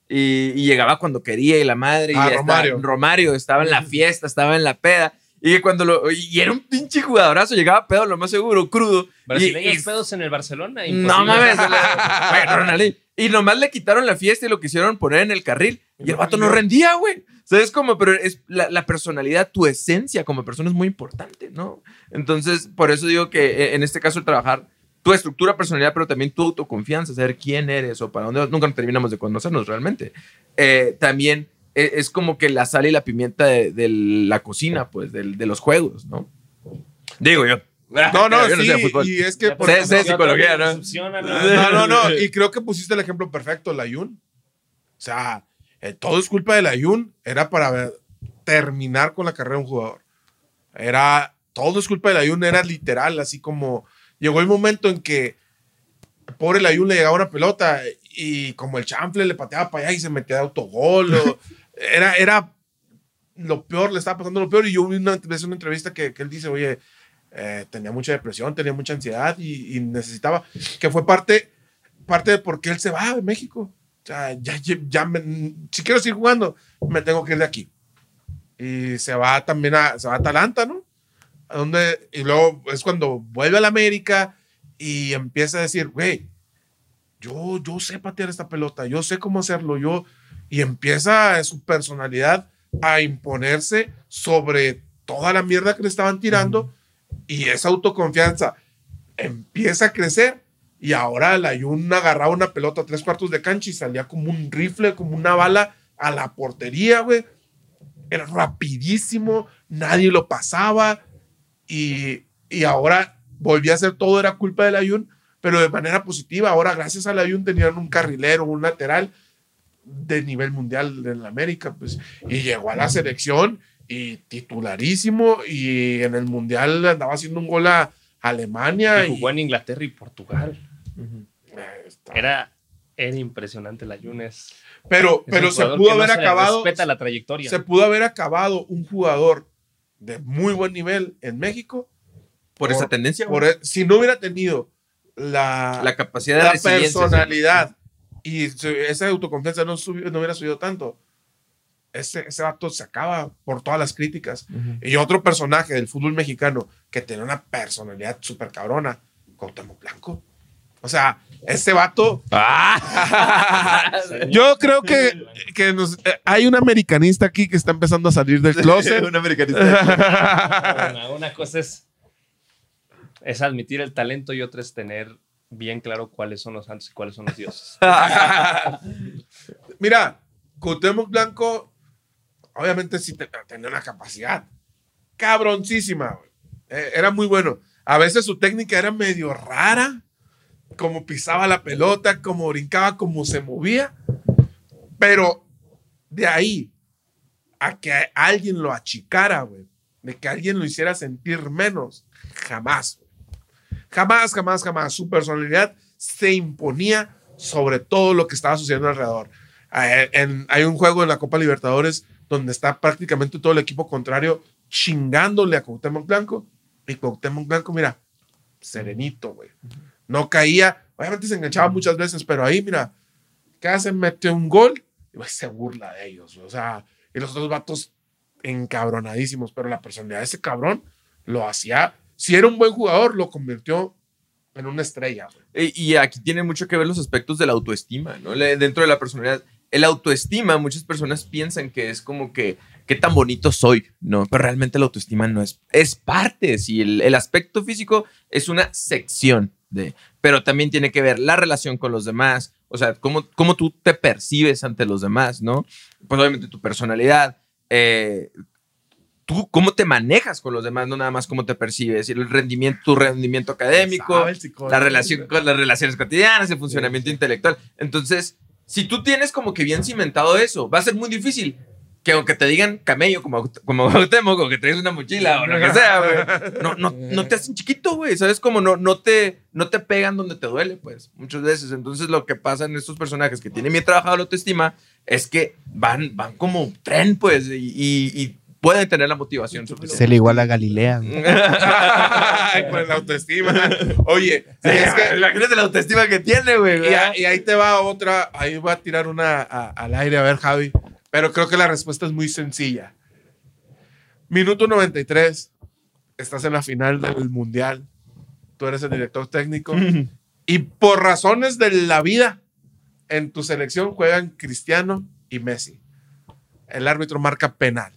Y, y llegaba cuando quería y la madre. Ah, y ya Romario. Estaba, Romario estaba en la fiesta, estaba en la peda. Y que cuando lo. Y era un pinche jugadorazo, llegaba pedo, lo más seguro, crudo. y- Brasileños y, pedos en el Barcelona. no mames. [laughs] Bueno. Y nomás le quitaron la fiesta y lo quisieron poner en el carril. Y el vato no rendía, güey. ¿Sabes cómo? Pero es la, la personalidad, tu esencia como persona es muy importante, ¿no? Entonces, por eso digo que eh, en este caso el trabajar tu estructura, personalidad, pero también tu autoconfianza, saber quién eres o para dónde vas. Nunca terminamos de conocernos realmente. Eh, también eh, es como que la sal y la pimienta de, de la cocina, pues, del- de, los juegos, ¿no? Digo yo. No, no, [laughs] Yo sí, sé de fútbol. y es que por Sé- sé psicología, ¿no? No, no, no, y creo que pusiste el ejemplo perfecto, la Ayun. O sea, eh, todo es culpa de la Ayun, era para ver- terminar con la carrera de un jugador. Era, todo es culpa de la Ayun, era literal, así como llegó el momento en que pobre la Ayun le llegaba una pelota y como el chanfle le pateaba para allá y se metía de autogol. o- [laughs] era, era lo peor, le estaba pasando lo peor. Y yo vi una, vez una entrevista que, que él dice, oye, eh, tenía mucha depresión, tenía mucha ansiedad y, y necesitaba, que fue parte, parte de por qué él se va de México. O sea, ya, ya, ya me- si quiero seguir jugando, me tengo que ir de aquí. Y se va también a, se va a Atalanta, ¿no? Donde, y luego es cuando vuelve a la América y empieza a decir, güey, yo, yo sé patear esta pelota, yo sé cómo hacerlo, yo, y empieza su personalidad a imponerse sobre toda la mierda que le estaban tirando y esa autoconfianza empieza a crecer y ahora la Ayun agarraba una pelota a tres cuartos de cancha y salía como un rifle, como una bala a la portería, güey. Era rapidísimo, nadie lo pasaba y, y ahora volvía a ser todo, era culpa del Ayun, pero de manera positiva. Ahora, gracias al Ayun, tenían un carrilero, un lateral de nivel mundial en la América, pues, y llegó a la selección y titularísimo y en el mundial andaba haciendo un gol a Alemania. Y jugó en Inglaterra y Portugal. Era, era impresionante la Yunes. pero pero se pudo haber acabado, Respeta la trayectoria. se pudo haber acabado un jugador de muy buen nivel en México Por, esa tendencia, por si no hubiera tenido la, la capacidad de la resiliencia, sí. personalidad y esa autoconfianza no, subi- no hubiera subido tanto, ese, ese vato se acaba por todas las críticas. Y otro personaje del fútbol mexicano que tenía una personalidad súper cabrona, Cuauhtémoc Blanco. O sea, ese vato... [laughs] Yo creo que, que nos- eh, hay un americanista aquí que está empezando a salir del closet. Un americanista. Una, una cosa es, es admitir el talento y otra es tener bien claro cuáles son los santos y cuáles son los dioses. [laughs] Mira, Cuauhtémoc Blanco, obviamente sí te- tenía una capacidad cabroncísima. Eh, era muy bueno. A veces su técnica era medio rara, como pisaba la pelota, como brincaba, como se movía. Pero de ahí a que alguien lo achicara, güey, de que alguien lo hiciera sentir menos, jamás. Jamás, jamás, jamás. Su personalidad se imponía sobre todo lo que estaba sucediendo alrededor. Eh, hay un juego en la Copa Libertadores donde está prácticamente todo el equipo contrario chingándole a Cuauhtémoc Blanco. Y Cuauhtémoc Blanco, mira, serenito, güey. No caía, obviamente se enganchaba muchas veces, pero ahí, mira, ¿qué hace? Mete un gol y güey, se burla de ellos. O sea, y los dos vatos encabronadísimos, pero la personalidad de ese cabrón lo hacía. Si era un buen jugador, lo convirtió en una estrella. güey. Y, aquí tiene mucho que ver los aspectos de la autoestima, ¿no? Dentro de la personalidad. El autoestima, muchas personas piensan que es como que, qué tan bonito soy, ¿no? Pero realmente la autoestima no es, es parte, sí, el, el aspecto físico es una sección de, pero también tiene que ver la relación con los demás, o sea, cómo, cómo tú te percibes ante los demás, ¿no? Pues obviamente tu personalidad, eh, tú cómo te manejas con los demás, no nada más cómo te percibes, el rendimiento, tu rendimiento académico, la relación con las relaciones cotidianas, el funcionamiento intelectual. Entonces, si tú tienes como que bien cimentado eso, va a ser muy difícil que aunque te digan camello como, como Cuauhtémoc, o que traes una mochila o lo que sea, güey, no, no, no te hacen chiquito, güey, ¿sabes? Como no, no, te, no te pegan donde te duele, pues, muchas veces. Entonces, lo que pasa en estos personajes que tienen bien trabajado la autoestima es que van, van como tren, pues, y, y- y pueden tener la motivación Se suficiente. le iguala a Galilea. con [laughs] la autoestima. Oye, Sí, es que imagínate la autoestima que tiene, güey. Y, ahí te va otra, ahí voy a tirar una a- al aire, a ver, Javi. Pero creo que la respuesta es muy sencilla. Minuto 93, estás en la final del Mundial, tú eres el director técnico, [laughs] y por razones de la vida, en tu selección juegan Cristiano y Messi. El árbitro marca penal.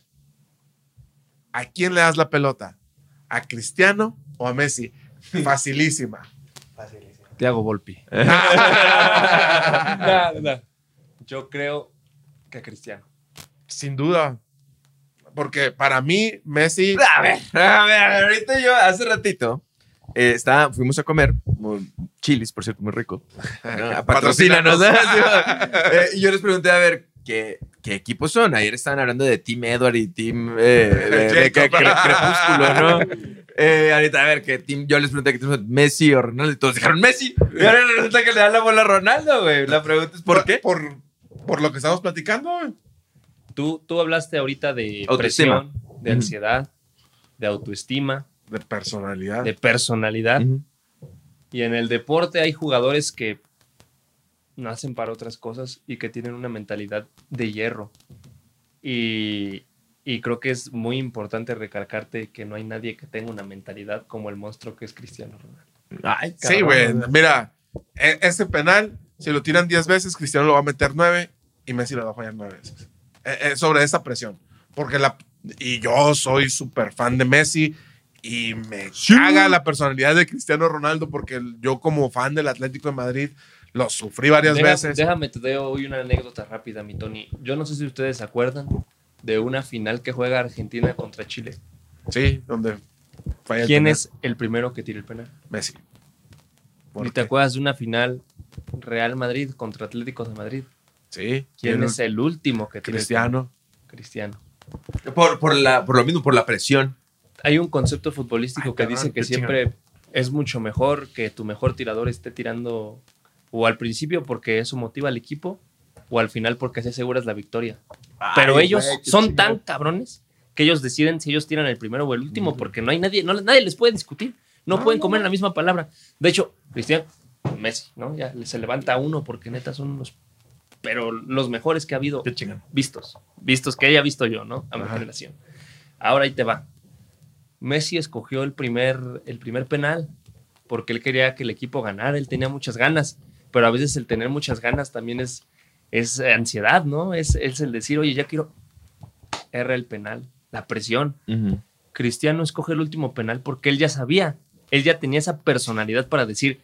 ¿A quién le das la pelota? ¿A Cristiano o a Messi? [laughs] Facilísima. Te hago Volpi. [laughs] Yo creo que Cristiano. Sin duda. Porque para mí, Messi. A ver, a ver, ahorita yo hace ratito eh, estaba, fuimos a comer, chilis, por cierto, muy rico. [laughs] No, patrocínanos. ¿no? [laughs] Sí, eh, y yo les pregunté, a ver, ¿qué, qué equipos son? Ayer estaban hablando de Team Edward y Team eh, de, [laughs] de- que- Jacob. cre- Crepúsculo, ¿no? Eh, ahorita, a ver, ¿qué team? Yo les pregunté qué team son, Messi o Ronaldo, y todos dijeron Messi. Y ahora resulta que le dan la bola a Ronaldo, güey. La pregunta es, ¿por qué? Por, por lo que estamos platicando. güey. Tú, tú hablaste ahorita de Autoestima. presión, de Ujú. ansiedad, de autoestima, De personalidad. de personalidad. Ujú. Y en el deporte hay jugadores que nacen para otras cosas y que tienen una mentalidad de hierro. Y, y creo que es muy importante recalcarte que no hay nadie que tenga una mentalidad como el monstruo que es Cristiano Ronaldo. Ay, sí, güey. Mira, e- ese penal, si lo tiran 10 veces, Cristiano lo va a meter 9 y Messi lo va a fallar 9 veces. Eh, eh, sobre esa presión. Porque la. Y yo soy súper fan de Messi y me caga la personalidad de Cristiano Ronaldo porque yo, como fan del Atlético de Madrid, lo sufrí varias Deja- veces. Déjame te doy hoy una anécdota rápida, mi Tony. Yo no sé si ustedes se acuerdan de una final que juega Argentina contra Chile. Sí, donde falla ¿Quién es el primero que tira el penal? Messi. ¿Por ¿Ni te acuerdas de una final Real Madrid contra Atlético de Madrid? Sí. ¿Quién es el último que tira el Cristiano. Cristiano. Por, por, la, por lo mismo, por la presión. Hay un concepto futbolístico Ay, que cabrón, dice que siempre es mucho mejor que tu mejor tirador esté tirando o al principio porque eso motiva al equipo o al final porque así aseguras la victoria. Pero ellos son tan cabrones que ellos deciden si ellos tiran el primero o el último porque no hay nadie, no, nadie les puede discutir. No, No, pueden no, comer no. la misma palabra. De hecho, Cristian, Messi, ¿no? Ya se levanta uno porque neta son los, pero los mejores que ha habido vistos, vistos que haya visto yo, ¿no? A mi Ajá. generación. Ahora ahí te va. Messi escogió el primer, el primer penal porque él quería que el equipo ganara, él tenía muchas ganas, pero a veces el tener muchas ganas también es, es ansiedad, ¿no? Es, es el decir, oye, ya quiero, erra el penal, la presión. Ujú. Cristiano escoge el último penal porque él ya sabía, él ya tenía esa personalidad para decir,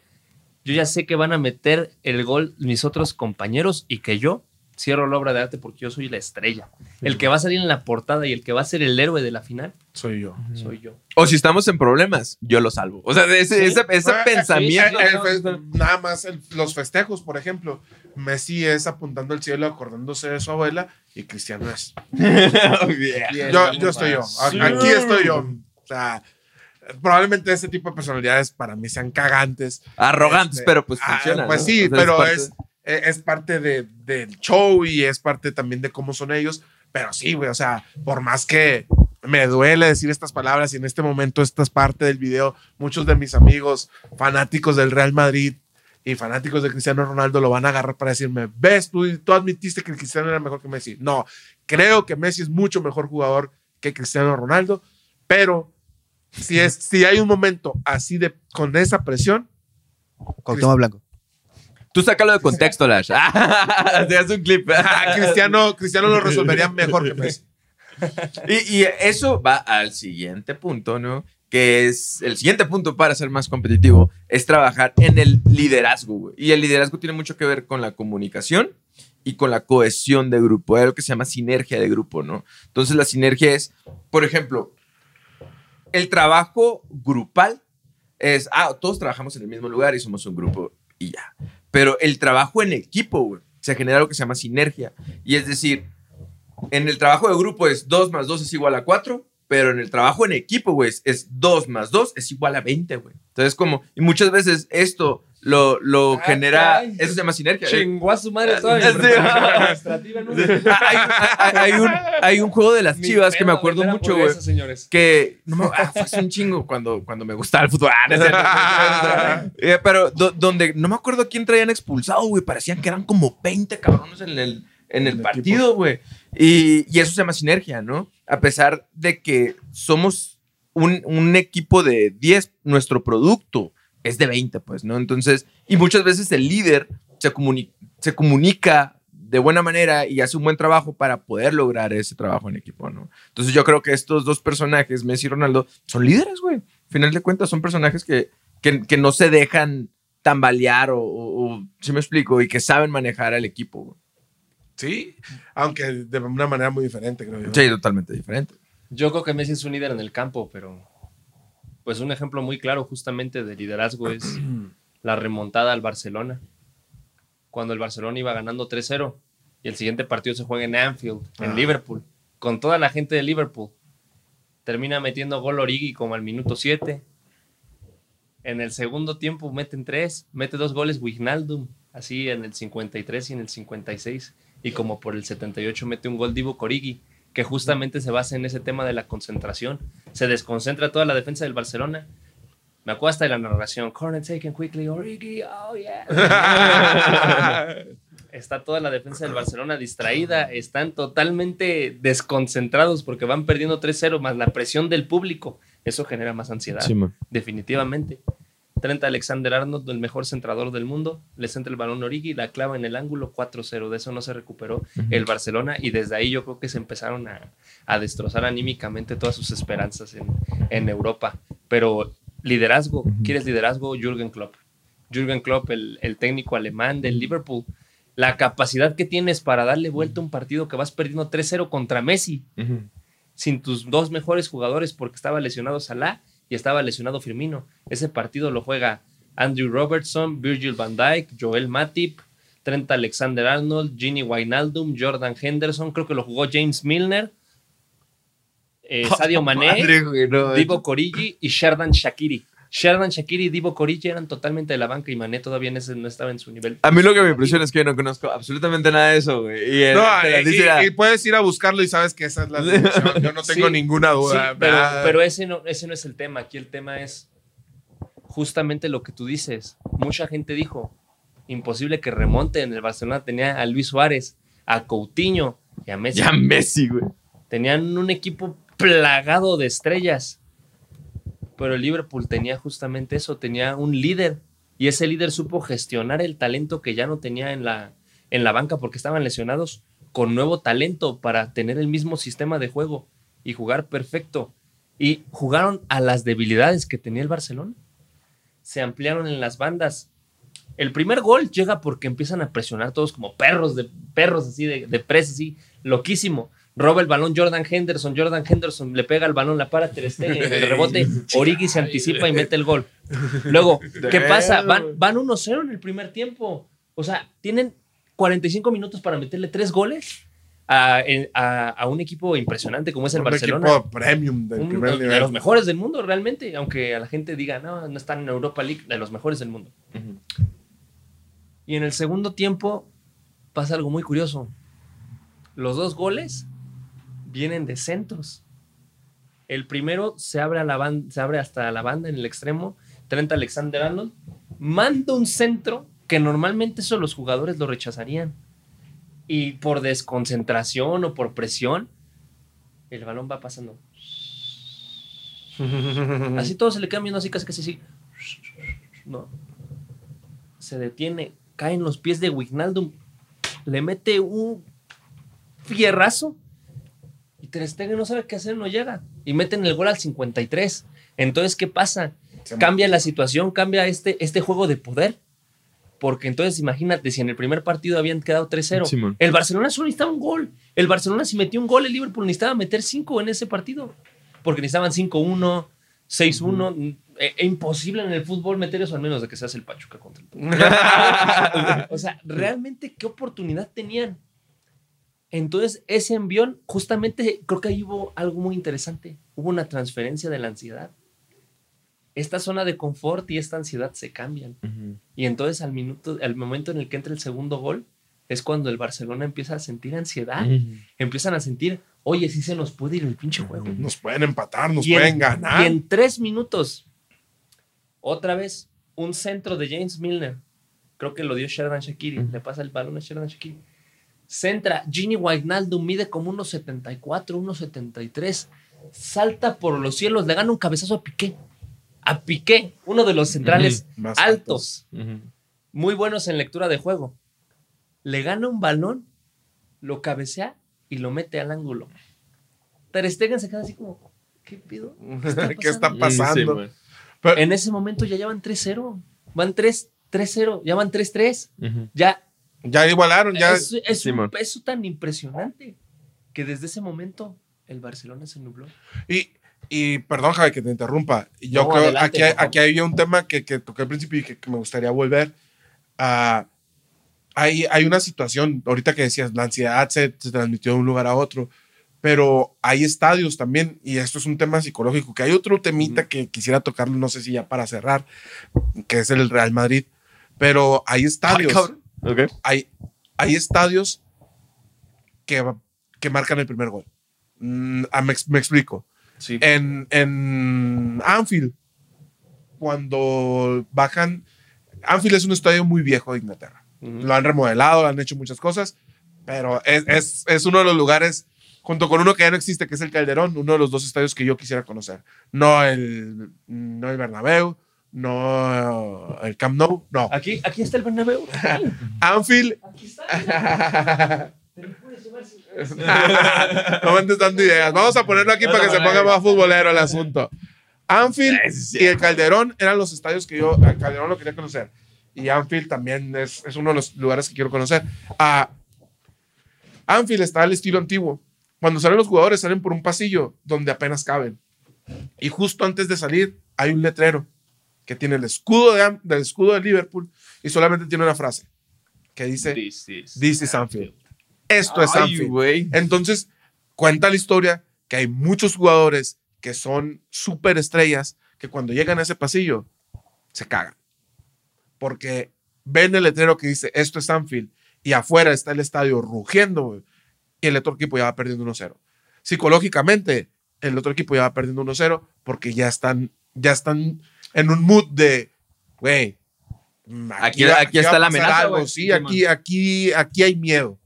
yo ya sé que van a meter el gol mis otros compañeros y que yo cierro la obra de arte porque yo soy la estrella. El que va a salir en la portada y el que va a ser el héroe de la final Soy yo. soy yo. O si estamos en problemas, yo lo salvo. O sea, ese, Sí. ese, ese Ah, pensamiento. el- el fe- nada más el- los festejos, por ejemplo. Messi es apuntando al cielo, acordándose de su abuela, y Cristiano es. [laughs] Yeah. Yo, yo estoy yo. Aquí estoy yo. O sea, probablemente ese tipo de personalidades para mí sean cagantes. Arrogantes, Este, pero pues ah, funciona. Pues ¿no? sí, O sea, pero parte es, es parte de- del show y es parte también de cómo son ellos. Pero sí, güey, o sea, por más que me duele decir estas palabras y en este momento esta es parte del video, muchos de mis amigos fanáticos del Real Madrid y fanáticos de Cristiano Ronaldo lo van a agarrar para decirme, ves, tú, tú admitiste que Cristiano era mejor que Messi. No, creo que Messi es mucho mejor jugador que Cristiano Ronaldo, pero si, es, si hay un momento así de con esa presión, Cuauhtémoc Blanco. Tú sácalo de contexto, Lash. [laughs] Te haces un clip. ah, Cristiano, Cristiano lo resolvería mejor que Messi. Y, y eso va al siguiente punto, ¿no? Que es el siguiente punto para ser más competitivo, es trabajar en el liderazgo. Y el liderazgo tiene mucho que ver con la comunicación y con la cohesión de grupo. Hay algo que se llama sinergia de grupo, ¿no? Entonces la sinergia es, por ejemplo, el trabajo grupal es, ah, todos trabajamos en el mismo lugar y somos un grupo y ya. Pero el trabajo en equipo, güey, se genera lo que se llama sinergia. Y es decir, en el trabajo de grupo es 2 más 2 es igual a 4, pero en el trabajo en equipo, güey, es- es 2 más 2 es igual a 20, güey. Entonces, como, y muchas veces esto lo, lo Ah, genera, caray. eso se llama sinergia. Chingó a su madre toda Sí. preparación administrativa, ¿no? hay, hay- hay un, hay un juego de las Mi chivas que me acuerdo mucho, güey. Que no me, ah, fue hace un chingo cuando, cuando me gustaba el fútbol. Ah, no. [laughs] Eh, pero do- donde no me acuerdo quién traían expulsado, güey. Parecían que eran como 20 cabrones en el, en el el partido, güey. Y, y eso se llama sinergia, ¿no? A pesar de que somos un, un equipo de 10, nuestro producto es de 20, pues, ¿no? Entonces, y muchas veces el líder se, comuni- se comunica de buena manera y hace un buen trabajo para poder lograr ese trabajo en equipo, ¿no? Entonces yo creo que estos dos personajes, Messi y Ronaldo, son líderes, güey. Final de cuentas son personajes que, que, que no se dejan tambalear o, o, o, si me explico, y que saben manejar al equipo, güey. Sí, aunque de una manera muy diferente, creo yo. Sí, totalmente diferente. Yo creo que Messi es un líder en el campo, pero pues un ejemplo muy claro justamente de liderazgo es [clears throat] la remontada al Barcelona. Cuando el Barcelona iba ganando 3-0 y el siguiente partido se juega en Anfield, en Ah. Liverpool, con toda la gente de Liverpool. Termina metiendo gol Origi como al minuto 7. En el segundo tiempo meten tres, mete dos goles Wijnaldum, así en el 53 y en el 56. Y como por el 78 mete un gol Divo Corigi, que justamente se basa en ese tema de la concentración. Se desconcentra toda la defensa del Barcelona. Me acuerdo hasta de la narración. Corner taken quickly, Origi, oh yeah. [laughs] Está toda la defensa del Barcelona distraída. Están totalmente desconcentrados porque van perdiendo 3-0 más la presión del público. Eso genera más ansiedad definitivamente. 30 Alexander Arnold, el mejor centrador del mundo, le centra el balón a Origi, la clava en el ángulo 4-0. De eso no se recuperó el Barcelona y desde ahí yo creo que se empezaron a, a destrozar anímicamente todas sus esperanzas en, en Europa. Pero liderazgo. ¿quieres liderazgo? Jürgen Klopp. Jürgen Klopp, el, el técnico alemán del Liverpool. La capacidad que tienes para darle vuelta a un partido que vas perdiendo 3-0 contra Messi sin tus dos mejores jugadores porque estaba lesionado Salah y estaba lesionado Firmino. Ese partido lo juega Andrew Robertson, Virgil van Dijk, Joel Matip, Trent Alexander-Arnold, Ginny Wijnaldum, Jordan Henderson, creo que lo jugó James Milner, eh, [laughs] Sadio Mané, Madre, güey, no, Divo Corigi y Sherdan Shakiri. Sherdan Shakiri y Divo Corigi eran totalmente de la banca y Mané todavía en ese no estaba en su nivel. A mí lo que me impresiona es que yo no conozco absolutamente nada de eso, güey. Y, No, y- y, y puedes ir a buscarlo y sabes que esa es la [laughs] solución. Yo no tengo Sí, ninguna Sí, duda. pero, pero ese, no, ese no es el tema. Aquí el tema es justamente lo que tú dices. Mucha gente dijo, imposible que remonte. En el Barcelona tenía a Luis Suárez, a Coutinho y a Messi. ya Messi, güey. Tenían un equipo plagado de estrellas. Pero el Liverpool tenía justamente eso, tenía un líder. Y ese líder supo gestionar el talento que ya no tenía en la, en la banca porque estaban lesionados con nuevo talento para tener el mismo sistema de juego y jugar perfecto. Y jugaron a las debilidades que tenía el Barcelona. Se ampliaron en las bandas. El primer gol llega porque empiezan a presionar todos como perros de perros así de, presa, así, loquísimo. Roba el balón Jordan Henderson, Jordan Henderson le pega el balón, la para Ter Stegen, en el rebote, [laughs] Origi se anticipa y mete el gol. Luego, ¿qué pasa? Van, van 1-0 en el primer tiempo. O sea, tienen 45 minutos para meterle tres goles a, a- a un equipo impresionante como es el un Barcelona. equipo premium del Un- primer de nivel. los mejores del mundo, realmente. Aunque a la gente diga, no, no están en Europa League, de los mejores del mundo. Y en el segundo tiempo pasa algo muy curioso. Los dos goles vienen de centros. El primero se abre, a la se abre hasta la banda en el extremo. Trent Alexander Arnold manda un centro que normalmente eso los jugadores lo rechazarían. Y por desconcentración o por presión, el balón va pasando. [laughs] Así todos se le quedan viendo así, casi casi así. No. Se detiene, cae en los pies de Wijnaldum, le mete un fierrazo Ter Stegen no sabe qué hacer, no llega. Y meten el gol al 53. Entonces, ¿qué pasa? Cambia la situación, cambia este, este juego de poder. Porque entonces, imagínate, si en el primer partido habían quedado 3-0, Simón. el Barcelona solo necesitaba un gol. El Barcelona, si metió un gol, el Liverpool necesitaba meter 5 en ese partido. Porque necesitaban 5-1, 6-1. Es imposible en el fútbol meter eso, al menos de que seas el Pachuca contra el Puebla. [laughs] O sea, realmente, ¿qué oportunidad tenían? Entonces, ese envión, justamente, creo que ahí hubo algo muy interesante. Hubo una transferencia de la ansiedad. Esta zona de confort y esta ansiedad se cambian. Y entonces, al, minuto, al momento en el que entra el segundo gol, es cuando el Barcelona empieza a sentir ansiedad. Empiezan a sentir, oye, sí se nos puede ir el pinche juego. Nos pueden empatar, nos Y en- pueden ganar. Y en tres minutos, otra vez, un centro de James Milner. Creo que lo dio Sheridan Shakiri. Le pasa el balón a Sheridan Shakiri. Centra, Gini Wijnaldum mide como 1.74, 1.73. Salta por los cielos, le gana un cabezazo a Piqué. A Piqué, uno de los centrales Más altos, muy buenos en lectura de juego. Le gana un balón, lo cabecea y lo mete al ángulo. Ter Stegen se queda así como, ¿qué pido? [laughs] ¿Qué está pasando? pasando? güey. Pero- En ese momento ya llevan 3-0. Van 3 3-0, ya van 3-3. Ya ya igualaron, ya. es, es un peso tan impresionante que desde ese momento el Barcelona se nubló. Y, y perdón, Javi, que te interrumpa. Yo No, creo adelante, aquí, aquí había un tema que, que toqué al principio y que, que me gustaría volver. a hay, hay una situación, ahorita que decías, la ansiedad se, se transmitió de un lugar a otro, pero hay estadios también, y esto es un tema psicológico, que hay otro temita que quisiera tocarlo, no sé si ya para cerrar, que es el Real Madrid, pero hay estadios, Ok. hay, hay estadios que, que marcan el primer gol. Mm, ah, me, ex- me explico. Sí. En, en Anfield, cuando bajan, Anfield es un estadio muy viejo de Inglaterra. Lo han remodelado, han hecho muchas cosas, pero es, es, es uno de los lugares, junto con uno que ya no existe, que es el Calderón, uno de los dos estadios que yo quisiera conocer. No el, no el Bernabéu, no el Camp Nou, no. Aquí, aquí está el Bernabéu. [laughs] Anfield Aquí está. [laughs] No me andes dando ideas. Vamos a ponerlo aquí para que se ponga más futbolero el asunto. Anfield y el Calderón eran los estadios que yo, el Calderón lo quería conocer. Y Anfield también es, es uno de los lugares que quiero conocer. Ah, Anfield está al estilo antiguo. Cuando salen los jugadores, salen por un pasillo donde apenas caben. Y justo antes de salir, hay un letrero que tiene el escudo de, del escudo de Liverpool y solamente tiene una frase que dice: This is- This is Anfield. Esto es Anfield. Entonces, cuenta la historia que hay muchos jugadores que son súper estrellas que cuando llegan a ese pasillo se cagan. Porque ven el letrero que dice esto es Anfield y afuera está el estadio rugiendo y el otro equipo ya va perdiendo 1-0. Psicológicamente, el otro equipo ya va perdiendo 1-0 porque ya están, ya están en un mood de, güey, Aquí- aquí va está la amenaza, algo, güey. Sí, aquí, aquí, aquí hay miedo.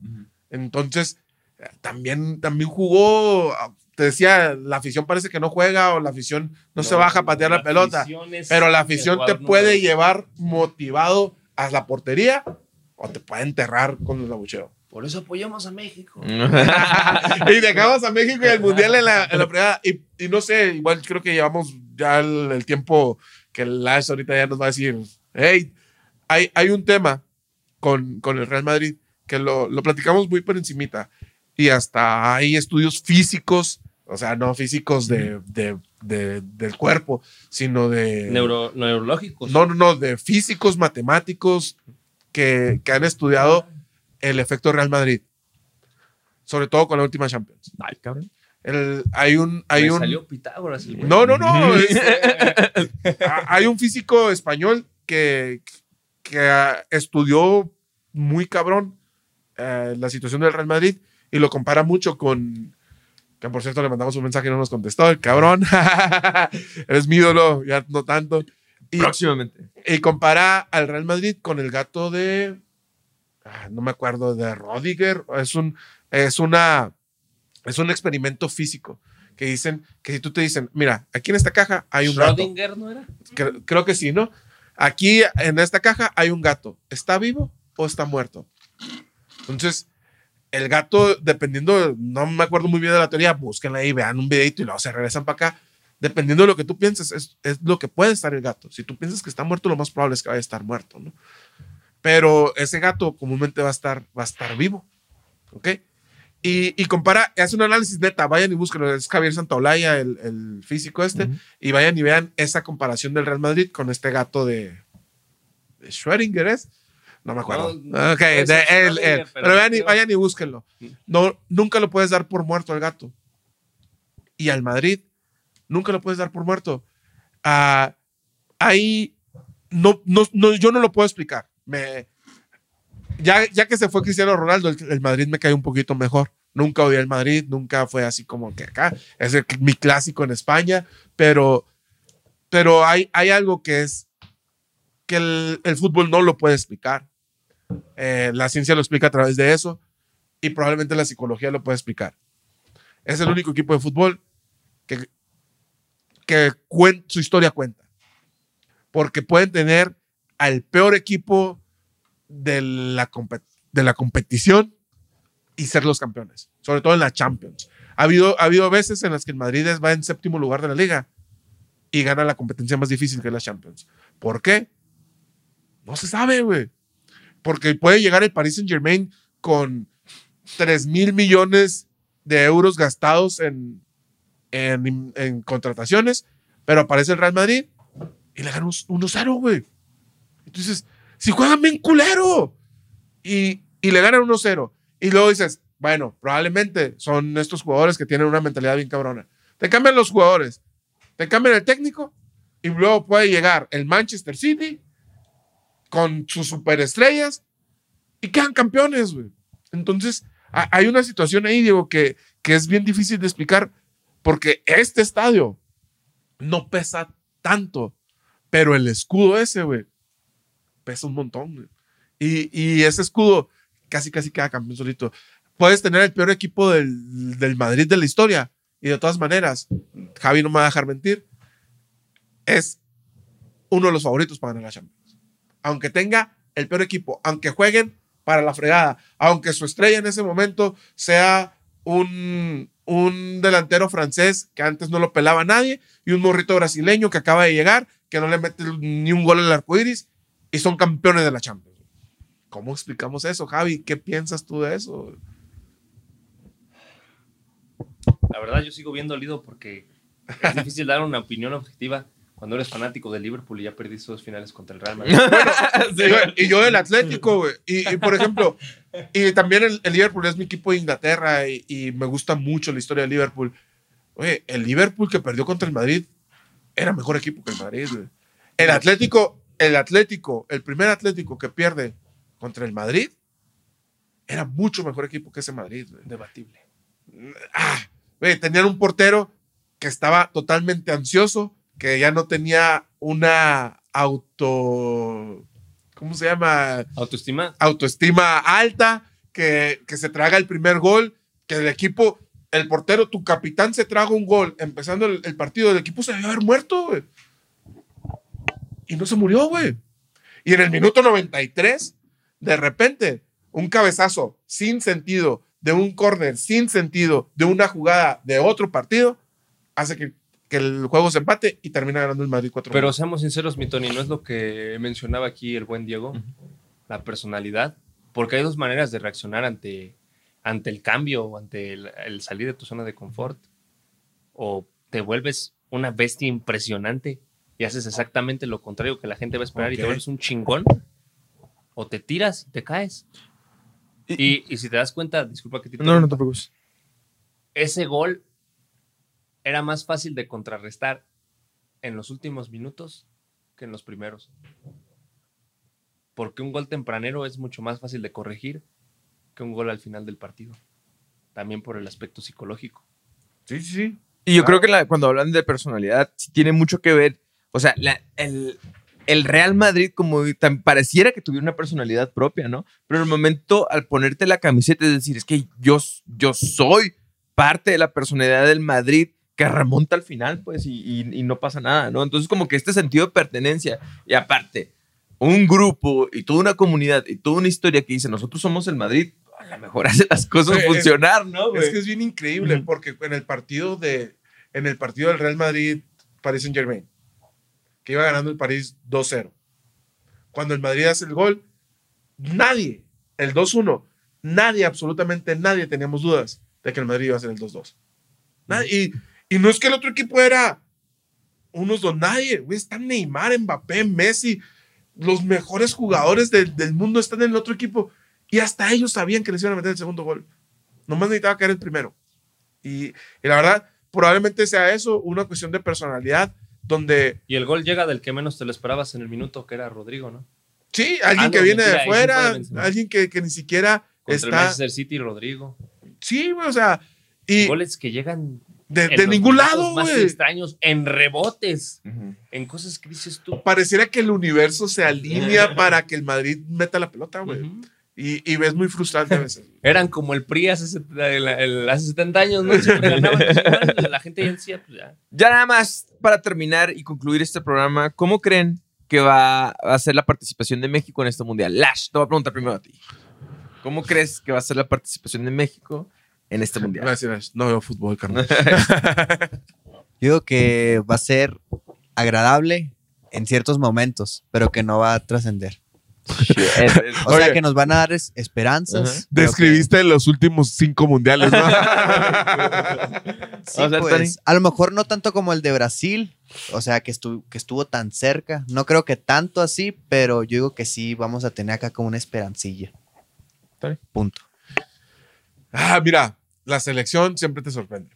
Entonces, eh, también, también jugó, te decía, la afición parece que no juega o la afición no, se baja a patear la, pelota, afición es pero la afición te puede número- llevar motivado a la portería o te puede enterrar con el abucheo. Por eso apoyamos a México. [laughs] y dejamos a México y el mundial en la, en la primera. Y, y no sé, igual creo que llevamos ya el, el tiempo que el Lash ahorita ya nos va a decir: hey, hay, hay un tema con, con el Real Madrid que lo, lo platicamos muy por encimita y hasta hay estudios físicos, o sea, no físicos de, de- de- del cuerpo, sino de. Neuro- neurológicos. No, no, no, de físicos, matemáticos que, que han estudiado el efecto Real Madrid. Sobre todo con la última Champions. Ay, cabrón. El- hay un. Hay Me un salió Pitágoras. el güey. no, no, no. es- ah, hay un físico español que, que ah, estudió muy cabrón eh, la situación del Real Madrid y lo compara mucho con, Que por cierto le mandamos un mensaje y no nos contestó, el cabrón. [laughs] Eres mi ídolo, ya no tanto. Y, Próximamente. y compara al Real Madrid con el gato de. ah, no me acuerdo, de Rodiger. Es un, es una. Es un experimento físico. Que dicen que si tú te dicen, mira, aquí en esta caja hay un gato. Schrödinger, ¿no era? Cre- creo que sí, ¿no? Aquí en esta caja hay un gato. ¿Está vivo o está muerto? Entonces, el gato, dependiendo, no me acuerdo muy bien de la teoría, búsquenla ahí, vean un videito y luego se regresan para acá. Dependiendo de lo que tú pienses, es, es lo que puede estar el gato. Si tú piensas que está muerto, lo más probable es que vaya a estar muerto, ¿no? Pero ese gato comúnmente va a estar, va a estar vivo, ¿ok? Y, y compara, hace un análisis neta, vayan y búsquenlo, es Javier Santaolalla, el, el físico este, y vayan y vean esa comparación del Real Madrid con este gato de, de Schrödinger, ¿es? No me acuerdo. No, ok, de él, pero Pero vean y, vayan y búsquenlo. No, nunca lo puedes dar por muerto al gato. Y al Madrid, nunca lo puedes dar por muerto. Ah, ahí, no, no, no, yo no lo puedo explicar. Me, ya, ya que se fue Cristiano Ronaldo, el, el Madrid me cae un poquito mejor. Nunca odié al Madrid, nunca fue así como que acá. Es el- mi clásico en España, pero, pero hay, hay algo que es que el, el fútbol no lo puede explicar. Eh, la ciencia lo explica a través de eso y probablemente la psicología lo puede explicar. Es el único equipo de fútbol que, que cuen- su historia cuenta. Porque pueden tener al peor equipo de la, de la competición y ser los campeones, sobre todo en la Champions. Ha habido, ha habido veces en las que el Madrid va en séptimo lugar de la liga y gana la competencia más difícil que es la Champions. ¿Por qué? No se sabe, güey. Porque puede llegar el Paris Saint Germain con 3 mil millones de euros gastados en, en, en contrataciones, pero aparece el Real Madrid y le gana un 1-0, güey. Entonces, si juegan bien culero y, y le ganan 1-0, y luego dices, bueno, probablemente son estos jugadores que tienen una mentalidad bien cabrona. Te cambian los jugadores, te cambian el técnico, y luego puede llegar el Manchester City con sus superestrellas y quedan campeones, güey. Entonces, ha- hay una situación ahí, Diego, que, que es bien difícil de explicar porque este estadio no pesa tanto, pero el escudo ese, güey, pesa un montón. Y, y ese escudo casi, casi queda campeón solito. Puedes tener el peor equipo del, del Madrid de la historia y de todas maneras, Javi no me va a dejar mentir, es uno de los favoritos para ganar la Champions aunque tenga el peor equipo, aunque jueguen para la fregada, aunque su estrella en ese momento sea un, un delantero francés que antes no lo pelaba nadie y un morrito brasileño que acaba de llegar, que no le mete ni un gol al arco iris y son campeones de la Champions. ¿Cómo explicamos eso, Javi? ¿Qué piensas tú de eso? La verdad, yo sigo viendo Lido porque es difícil dar una opinión objetiva cuando eres fanático de Liverpool y ya perdiste dos finales contra el Real Madrid. [laughs] Sí. Y yo, y yo del Atlético, güey. Y, y, por ejemplo, y también el, el Liverpool es mi equipo de Inglaterra y, y me gusta mucho la historia de Liverpool. Oye, el Liverpool que perdió contra el Madrid era mejor equipo que el Madrid, güey. El Atlético, el Atlético, el primer Atlético que pierde contra el Madrid era mucho mejor equipo que ese Madrid, güey. Debatible. Ah, güey, tenían un portero que estaba totalmente ansioso, que ya no tenía una auto. ¿Cómo se llama? Autoestima. Autoestima alta, que, que se traga el primer gol, que el equipo, el portero, tu capitán se traga un gol empezando el, el partido, el equipo se debió haber muerto, güey. Y no se murió, güey. Y en el minuto 93, de repente, un cabezazo sin sentido, de un córner sin sentido, de una jugada de otro partido, hace que, que el juego se empate y termina ganando el Madrid 4 Pero seamos sinceros, mi Tony, no es lo que mencionaba aquí el buen Diego, la personalidad, porque hay dos maneras de reaccionar ante, ante el cambio o ante el, el salir de tu zona de confort. O te vuelves una bestia impresionante y haces exactamente lo contrario que la gente va a esperar y te vuelves un chingón, o te tiras y te caes. Y- Y, y si te das cuenta, disculpa que te No, no te preocupes. ese gol era más fácil de contrarrestar en los últimos minutos que en los primeros. Porque un gol tempranero es mucho más fácil de corregir que un gol al final del partido. También por el aspecto psicológico. Sí, sí, sí. Y yo Claro. creo que la- cuando hablan de personalidad, sí tiene mucho que ver. O sea, la- el, el Real Madrid, como tan, pareciera que tuviera una personalidad propia, ¿no? Pero en el momento, al ponerte la camiseta, es decir, es que yo, yo soy parte de la personalidad del Madrid que remonta al final, pues, y, y- y no pasa nada, ¿no? Entonces, como que este sentido de pertenencia, y aparte, un grupo y toda una comunidad y toda una historia que dice, nosotros somos el Madrid, a lo mejor hace las cosas es- funcionar, ¿no? Es que es bien increíble porque en el partido de en el partido del Real Madrid Paris Saint Germain que iba ganando el París 2-0 cuando el Madrid hace el gol nadie el 2-1 nadie absolutamente nadie teníamos dudas de que el Madrid iba a hacer el 2-2 Nadie- y, y no es que el otro equipo era unos dos nadie güey están Neymar Mbappé Messi los mejores jugadores del, del mundo están en el otro equipo y hasta ellos sabían que les iban a meter el segundo gol. Nomás necesitaba caer el primero. Y, y la verdad, probablemente sea eso, una cuestión de personalidad, donde Y el gol llega del que menos te lo esperabas en el minuto, que era Rodrigo, ¿no? sí, alguien Ah, no, que viene mentira, de fuera, alguien que, que ni siquiera Contra el está. Manchester City, Rodrigo. Sí, güey, o sea, y Goles que llegan de, de ningún lado, más güey. extraños, en rebotes, en cosas que dices tú. Pareciera que el universo se alinea [laughs] para que el Madrid meta la pelota, güey. Y, y ves muy frustrante a veces. [laughs] Eran como el PRI hace, el- el- hace 70 años, ¿no? Ganaban, la gente ya decía, pues ya. Ya nada más para terminar y concluir este programa, ¿cómo creen que va a ser la participación de México en este mundial? Lash, te voy a preguntar primero a ti. ¿Cómo crees que va a ser la participación de México en este mundial? Gracias, no veo fútbol, carnal. [laughs] Yo digo que va a ser agradable en ciertos momentos, pero que no va a trascender. [laughs] Es- es- O sea, Oye. que nos van a dar es- esperanzas. Describiste los últimos cinco mundiales, ¿no? [laughs] sí, O sea, pues, a lo mejor no tanto como el de Brasil, o sea, que, estu- que estuvo tan cerca. No creo que tanto así, pero yo digo que sí vamos a tener acá como una esperancilla. Está bien. Punto. Ah, mira, la selección siempre te sorprende.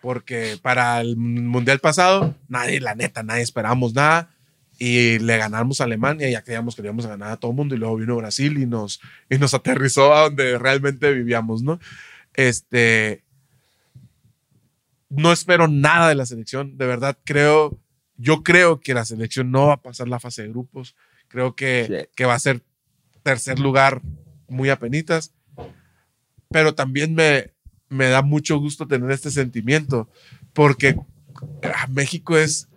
Porque para el mundial pasado, nadie, la neta, nadie esperábamos nada. Y le ganamos a Alemania, ya creíamos que le íbamos a ganar a todo el mundo. Y luego vino Brasil y nos, y nos aterrizó a donde realmente vivíamos, ¿no? Este. No espero nada de la selección. De verdad, creo. Yo creo que la selección no va a pasar la fase de grupos. Creo que, Sí. que va a ser tercer lugar muy apenitas pero también me, me da mucho gusto tener este sentimiento, porque ah, México es,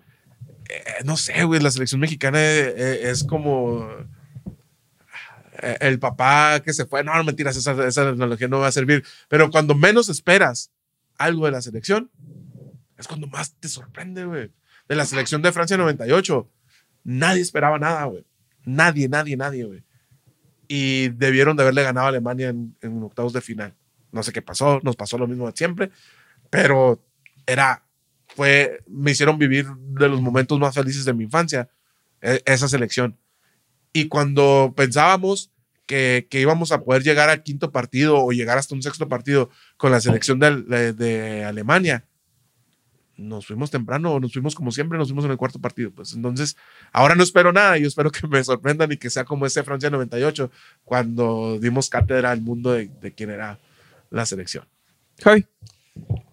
eh, no sé, güey, la selección mexicana eh, eh, es como el papá que se fue, no, no mentiras, esa, esa analogía no va a servir, pero cuando menos esperas algo de la selección, es cuando más te sorprende, güey. De la selección de Francia 98, nadie esperaba nada, güey. Nadie, nadie, nadie, güey y debieron de haberle ganado a Alemania en, en octavos de final. No sé qué pasó, nos pasó lo mismo de siempre, pero era, fue, me hicieron vivir de los momentos más felices de mi infancia, e- esa selección. Y cuando pensábamos que, que íbamos a poder llegar al quinto partido o llegar hasta un sexto partido con la selección de, de- de Alemania, nos fuimos temprano, nos fuimos como siempre, nos fuimos en el cuarto partido. Pues entonces, ahora no espero nada, yo espero que me sorprendan y que sea como ese Francia 98, cuando dimos cátedra al mundo de, de quién era la selección. Javi.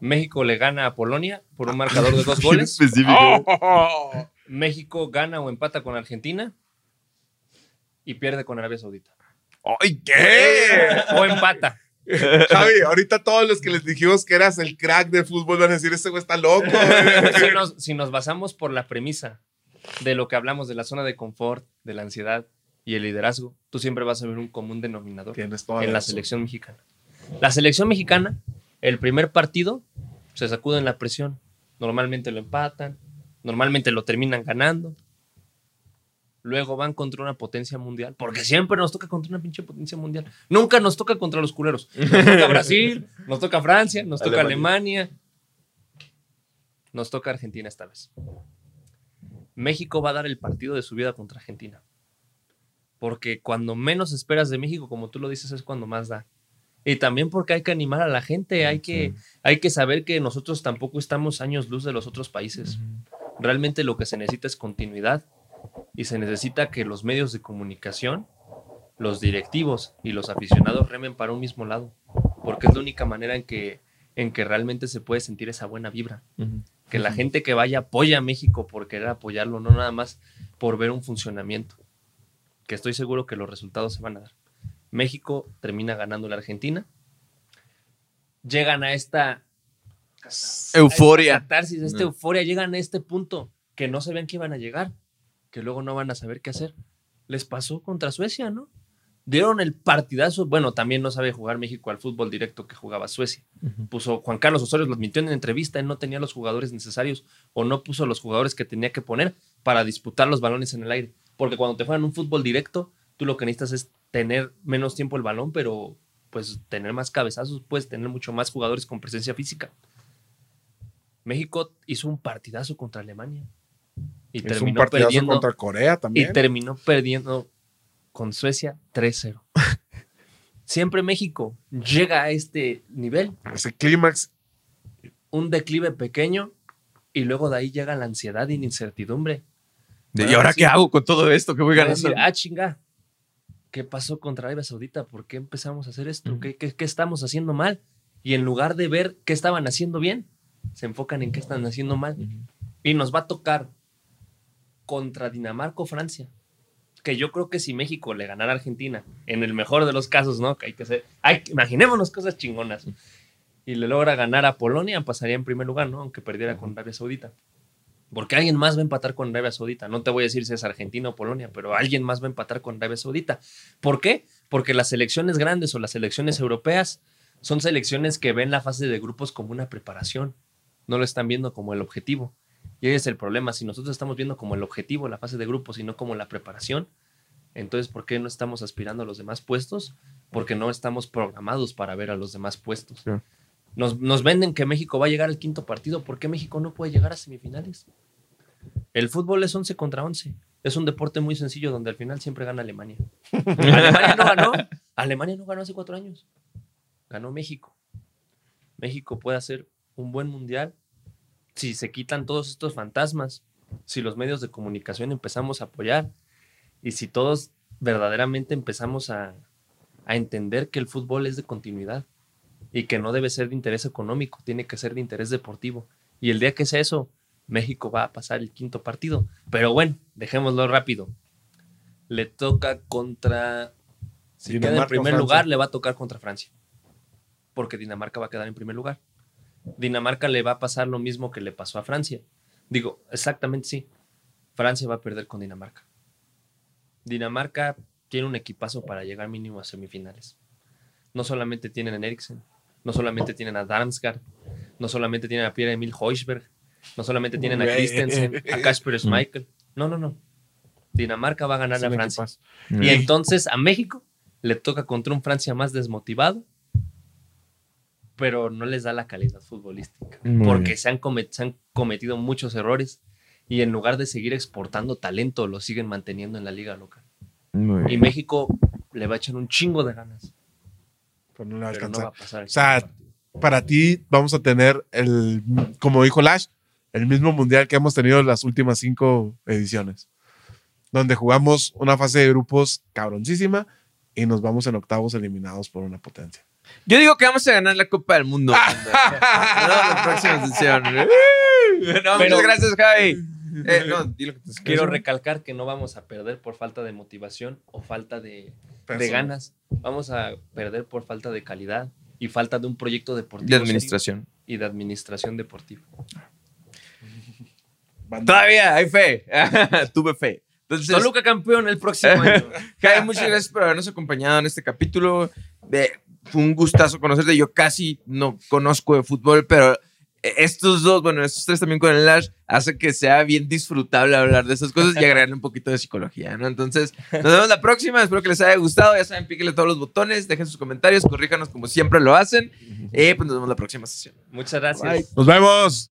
México le gana a Polonia por un marcador de dos [laughs] goles. [laughs] México gana o empata con Argentina y pierde con Arabia Saudita. ¡Ay, qué! O empata. [laughs] Javi, ahorita todos los que les dijimos que eras el crack de fútbol van a decir, este güey está loco. si, nos, si nos basamos por la premisa de lo que hablamos de la zona de confort, de la ansiedad y el liderazgo, tú siempre vas a ver un común denominador en la selección mexicana. La selección mexicana, el primer partido, se sacuden la presión. Normalmente lo empatan, normalmente lo terminan ganando. Luego van contra una potencia mundial, porque siempre nos toca contra una pinche potencia mundial. Nunca nos toca contra los culeros. Nos toca Brasil, [laughs] nos toca Francia, nos toca Alemania. Alemania. Nos toca Argentina esta vez. México va a dar el partido de su vida contra Argentina. Porque cuando menos esperas de México, como tú lo dices, es cuando más da. Y también porque hay que animar a la gente, hay que, hay que saber que nosotros tampoco estamos años luz de los otros países. Realmente lo que se necesita es continuidad y se necesita que los medios de comunicación, los directivos y los aficionados remen para un mismo lado, porque es la única manera en que, en que realmente se puede sentir esa buena vibra. Que la gente que vaya apoya a México por querer apoyarlo, no nada más por ver un funcionamiento. Que estoy seguro que los resultados se van a dar. México termina ganando la Argentina. Llegan a esta Euforia. a esta catarsis, a esta euforia, llegan a este punto que no sabían que iban a llegar, que luego no van a saber qué hacer. Les pasó contra Suecia, ¿no? Dieron el partidazo. Bueno, también no sabe jugar México al fútbol directo que jugaba Suecia. Puso Juan Carlos Osorio, lo admitió en entrevista, él no tenía los jugadores necesarios o no puso los jugadores que tenía que poner para disputar los balones en el aire. Porque cuando te juegan un fútbol directo, tú lo que necesitas es tener menos tiempo el balón, pero pues tener más cabezazos, puedes tener mucho más jugadores con presencia física. México hizo un partidazo contra Alemania y un terminó partidazo perdiendo contra Corea y también. terminó perdiendo con Suecia 3-0. [laughs] Siempre México llega a este nivel, Ese clímax. un declive pequeño y luego de ahí llega la ansiedad y la incertidumbre. ¿Y ahora qué hago con todo esto que voy ganando? decir, ah, chinga, ¿qué pasó contra Arabia Saudita? ¿Por qué empezamos a hacer esto? ¿Qué, qué, qué estamos haciendo mal? Y en lugar de ver qué estaban haciendo bien, se enfocan en qué están haciendo mal. Y nos va a tocar contra Dinamarca o Francia. Que yo creo que si México le ganara a Argentina, en el mejor de los casos, ¿no? Que hay que ser, hay, imaginémonos cosas chingonas. Y le logra ganar a Polonia, pasaría en primer lugar, ¿no? Aunque perdiera con Arabia Saudita. Porque alguien más va a empatar con Arabia Saudita. No te voy a decir si es Argentina o Polonia, pero alguien más va a empatar con Arabia Saudita. ¿Por qué? Porque las selecciones grandes o las selecciones europeas son selecciones que ven la fase de grupos como una preparación. No lo están viendo como el objetivo. Y ese es el problema. Si nosotros estamos viendo como el objetivo la fase de grupos y no como la preparación, entonces ¿por qué no estamos aspirando a los demás puestos? Porque no estamos programados para ver a los demás puestos. Nos, nos venden que México va a llegar al quinto partido. ¿Por qué México no puede llegar a semifinales? El fútbol es 11 contra 11. Es un deporte muy sencillo donde al final siempre gana Alemania. [laughs] Alemania no ganó. Alemania no ganó hace cuatro años. Ganó México. México puede hacer un buen mundial si se quitan todos estos fantasmas, si los medios de comunicación empezamos a apoyar y si todos verdaderamente empezamos a, a entender que el fútbol es de continuidad y que no debe ser de interés económico, tiene que ser de interés deportivo. Y el día que sea eso, México va a pasar el quinto partido. Pero bueno, dejémoslo rápido. Le toca contra... Si queda en primer lugar, le va a tocar contra Francia. Porque Dinamarca va a quedar en primer lugar. Dinamarca le va a pasar lo mismo que le pasó a Francia. Digo, exactamente sí. Francia va a perder con Dinamarca. Dinamarca tiene un equipazo para llegar mínimo a semifinales. No solamente tienen a Eriksen, no solamente tienen a Darmsgaard, no solamente tienen a Pierre-Emil Heusberg, no solamente tienen a. Christensen, a Kasper [laughs] Schmeichel. No, no, no. Dinamarca va a ganar a Francia. Y entonces a México le toca contra un Francia más desmotivado, pero no les da la calidad futbolística. Muy porque se han, comet- se han cometido muchos errores y en lugar de seguir exportando talento, lo siguen manteniendo en la liga local. Muy Y. México le va a echar un chingo de ganas, Pero no le va a pero no alcanzar. va a pasar. O sea, partido. para ti vamos a tener el, como dijo Lash, el mismo mundial que hemos tenido en las últimas cinco ediciones, donde jugamos una fase de grupos cabroncísima y nos vamos en octavos eliminados por una potencia. Yo digo que vamos a ganar la Copa del Mundo. [laughs] no, la próxima sesión. [laughs] no, Pero- muchas gracias, Javi. Eh, no, di lo que te Quiero recalcar que no vamos a perder por falta de motivación o falta de, de ganas. Vamos a perder por falta de calidad y falta de un proyecto deportivo De serio administración. y de administración deportiva. Todavía hay fe. [laughs] Tuve fe. Entonces, Toluca campeón el próximo año. [laughs] Javi, muchas gracias por habernos acompañado en este capítulo. De, fue un gustazo conocerte. Yo casi no conozco de fútbol, pero estos dos, bueno, estos tres también con el Lash, hace que sea bien disfrutable hablar de estas cosas y agregarle un poquito de psicología, ¿no? Entonces, nos vemos la próxima. Espero que les haya gustado. Ya saben, píquenle todos los botones, dejen sus comentarios, corríjanos como siempre lo hacen. Y pues nos vemos la próxima sesión. Muchas gracias. Nos vemos.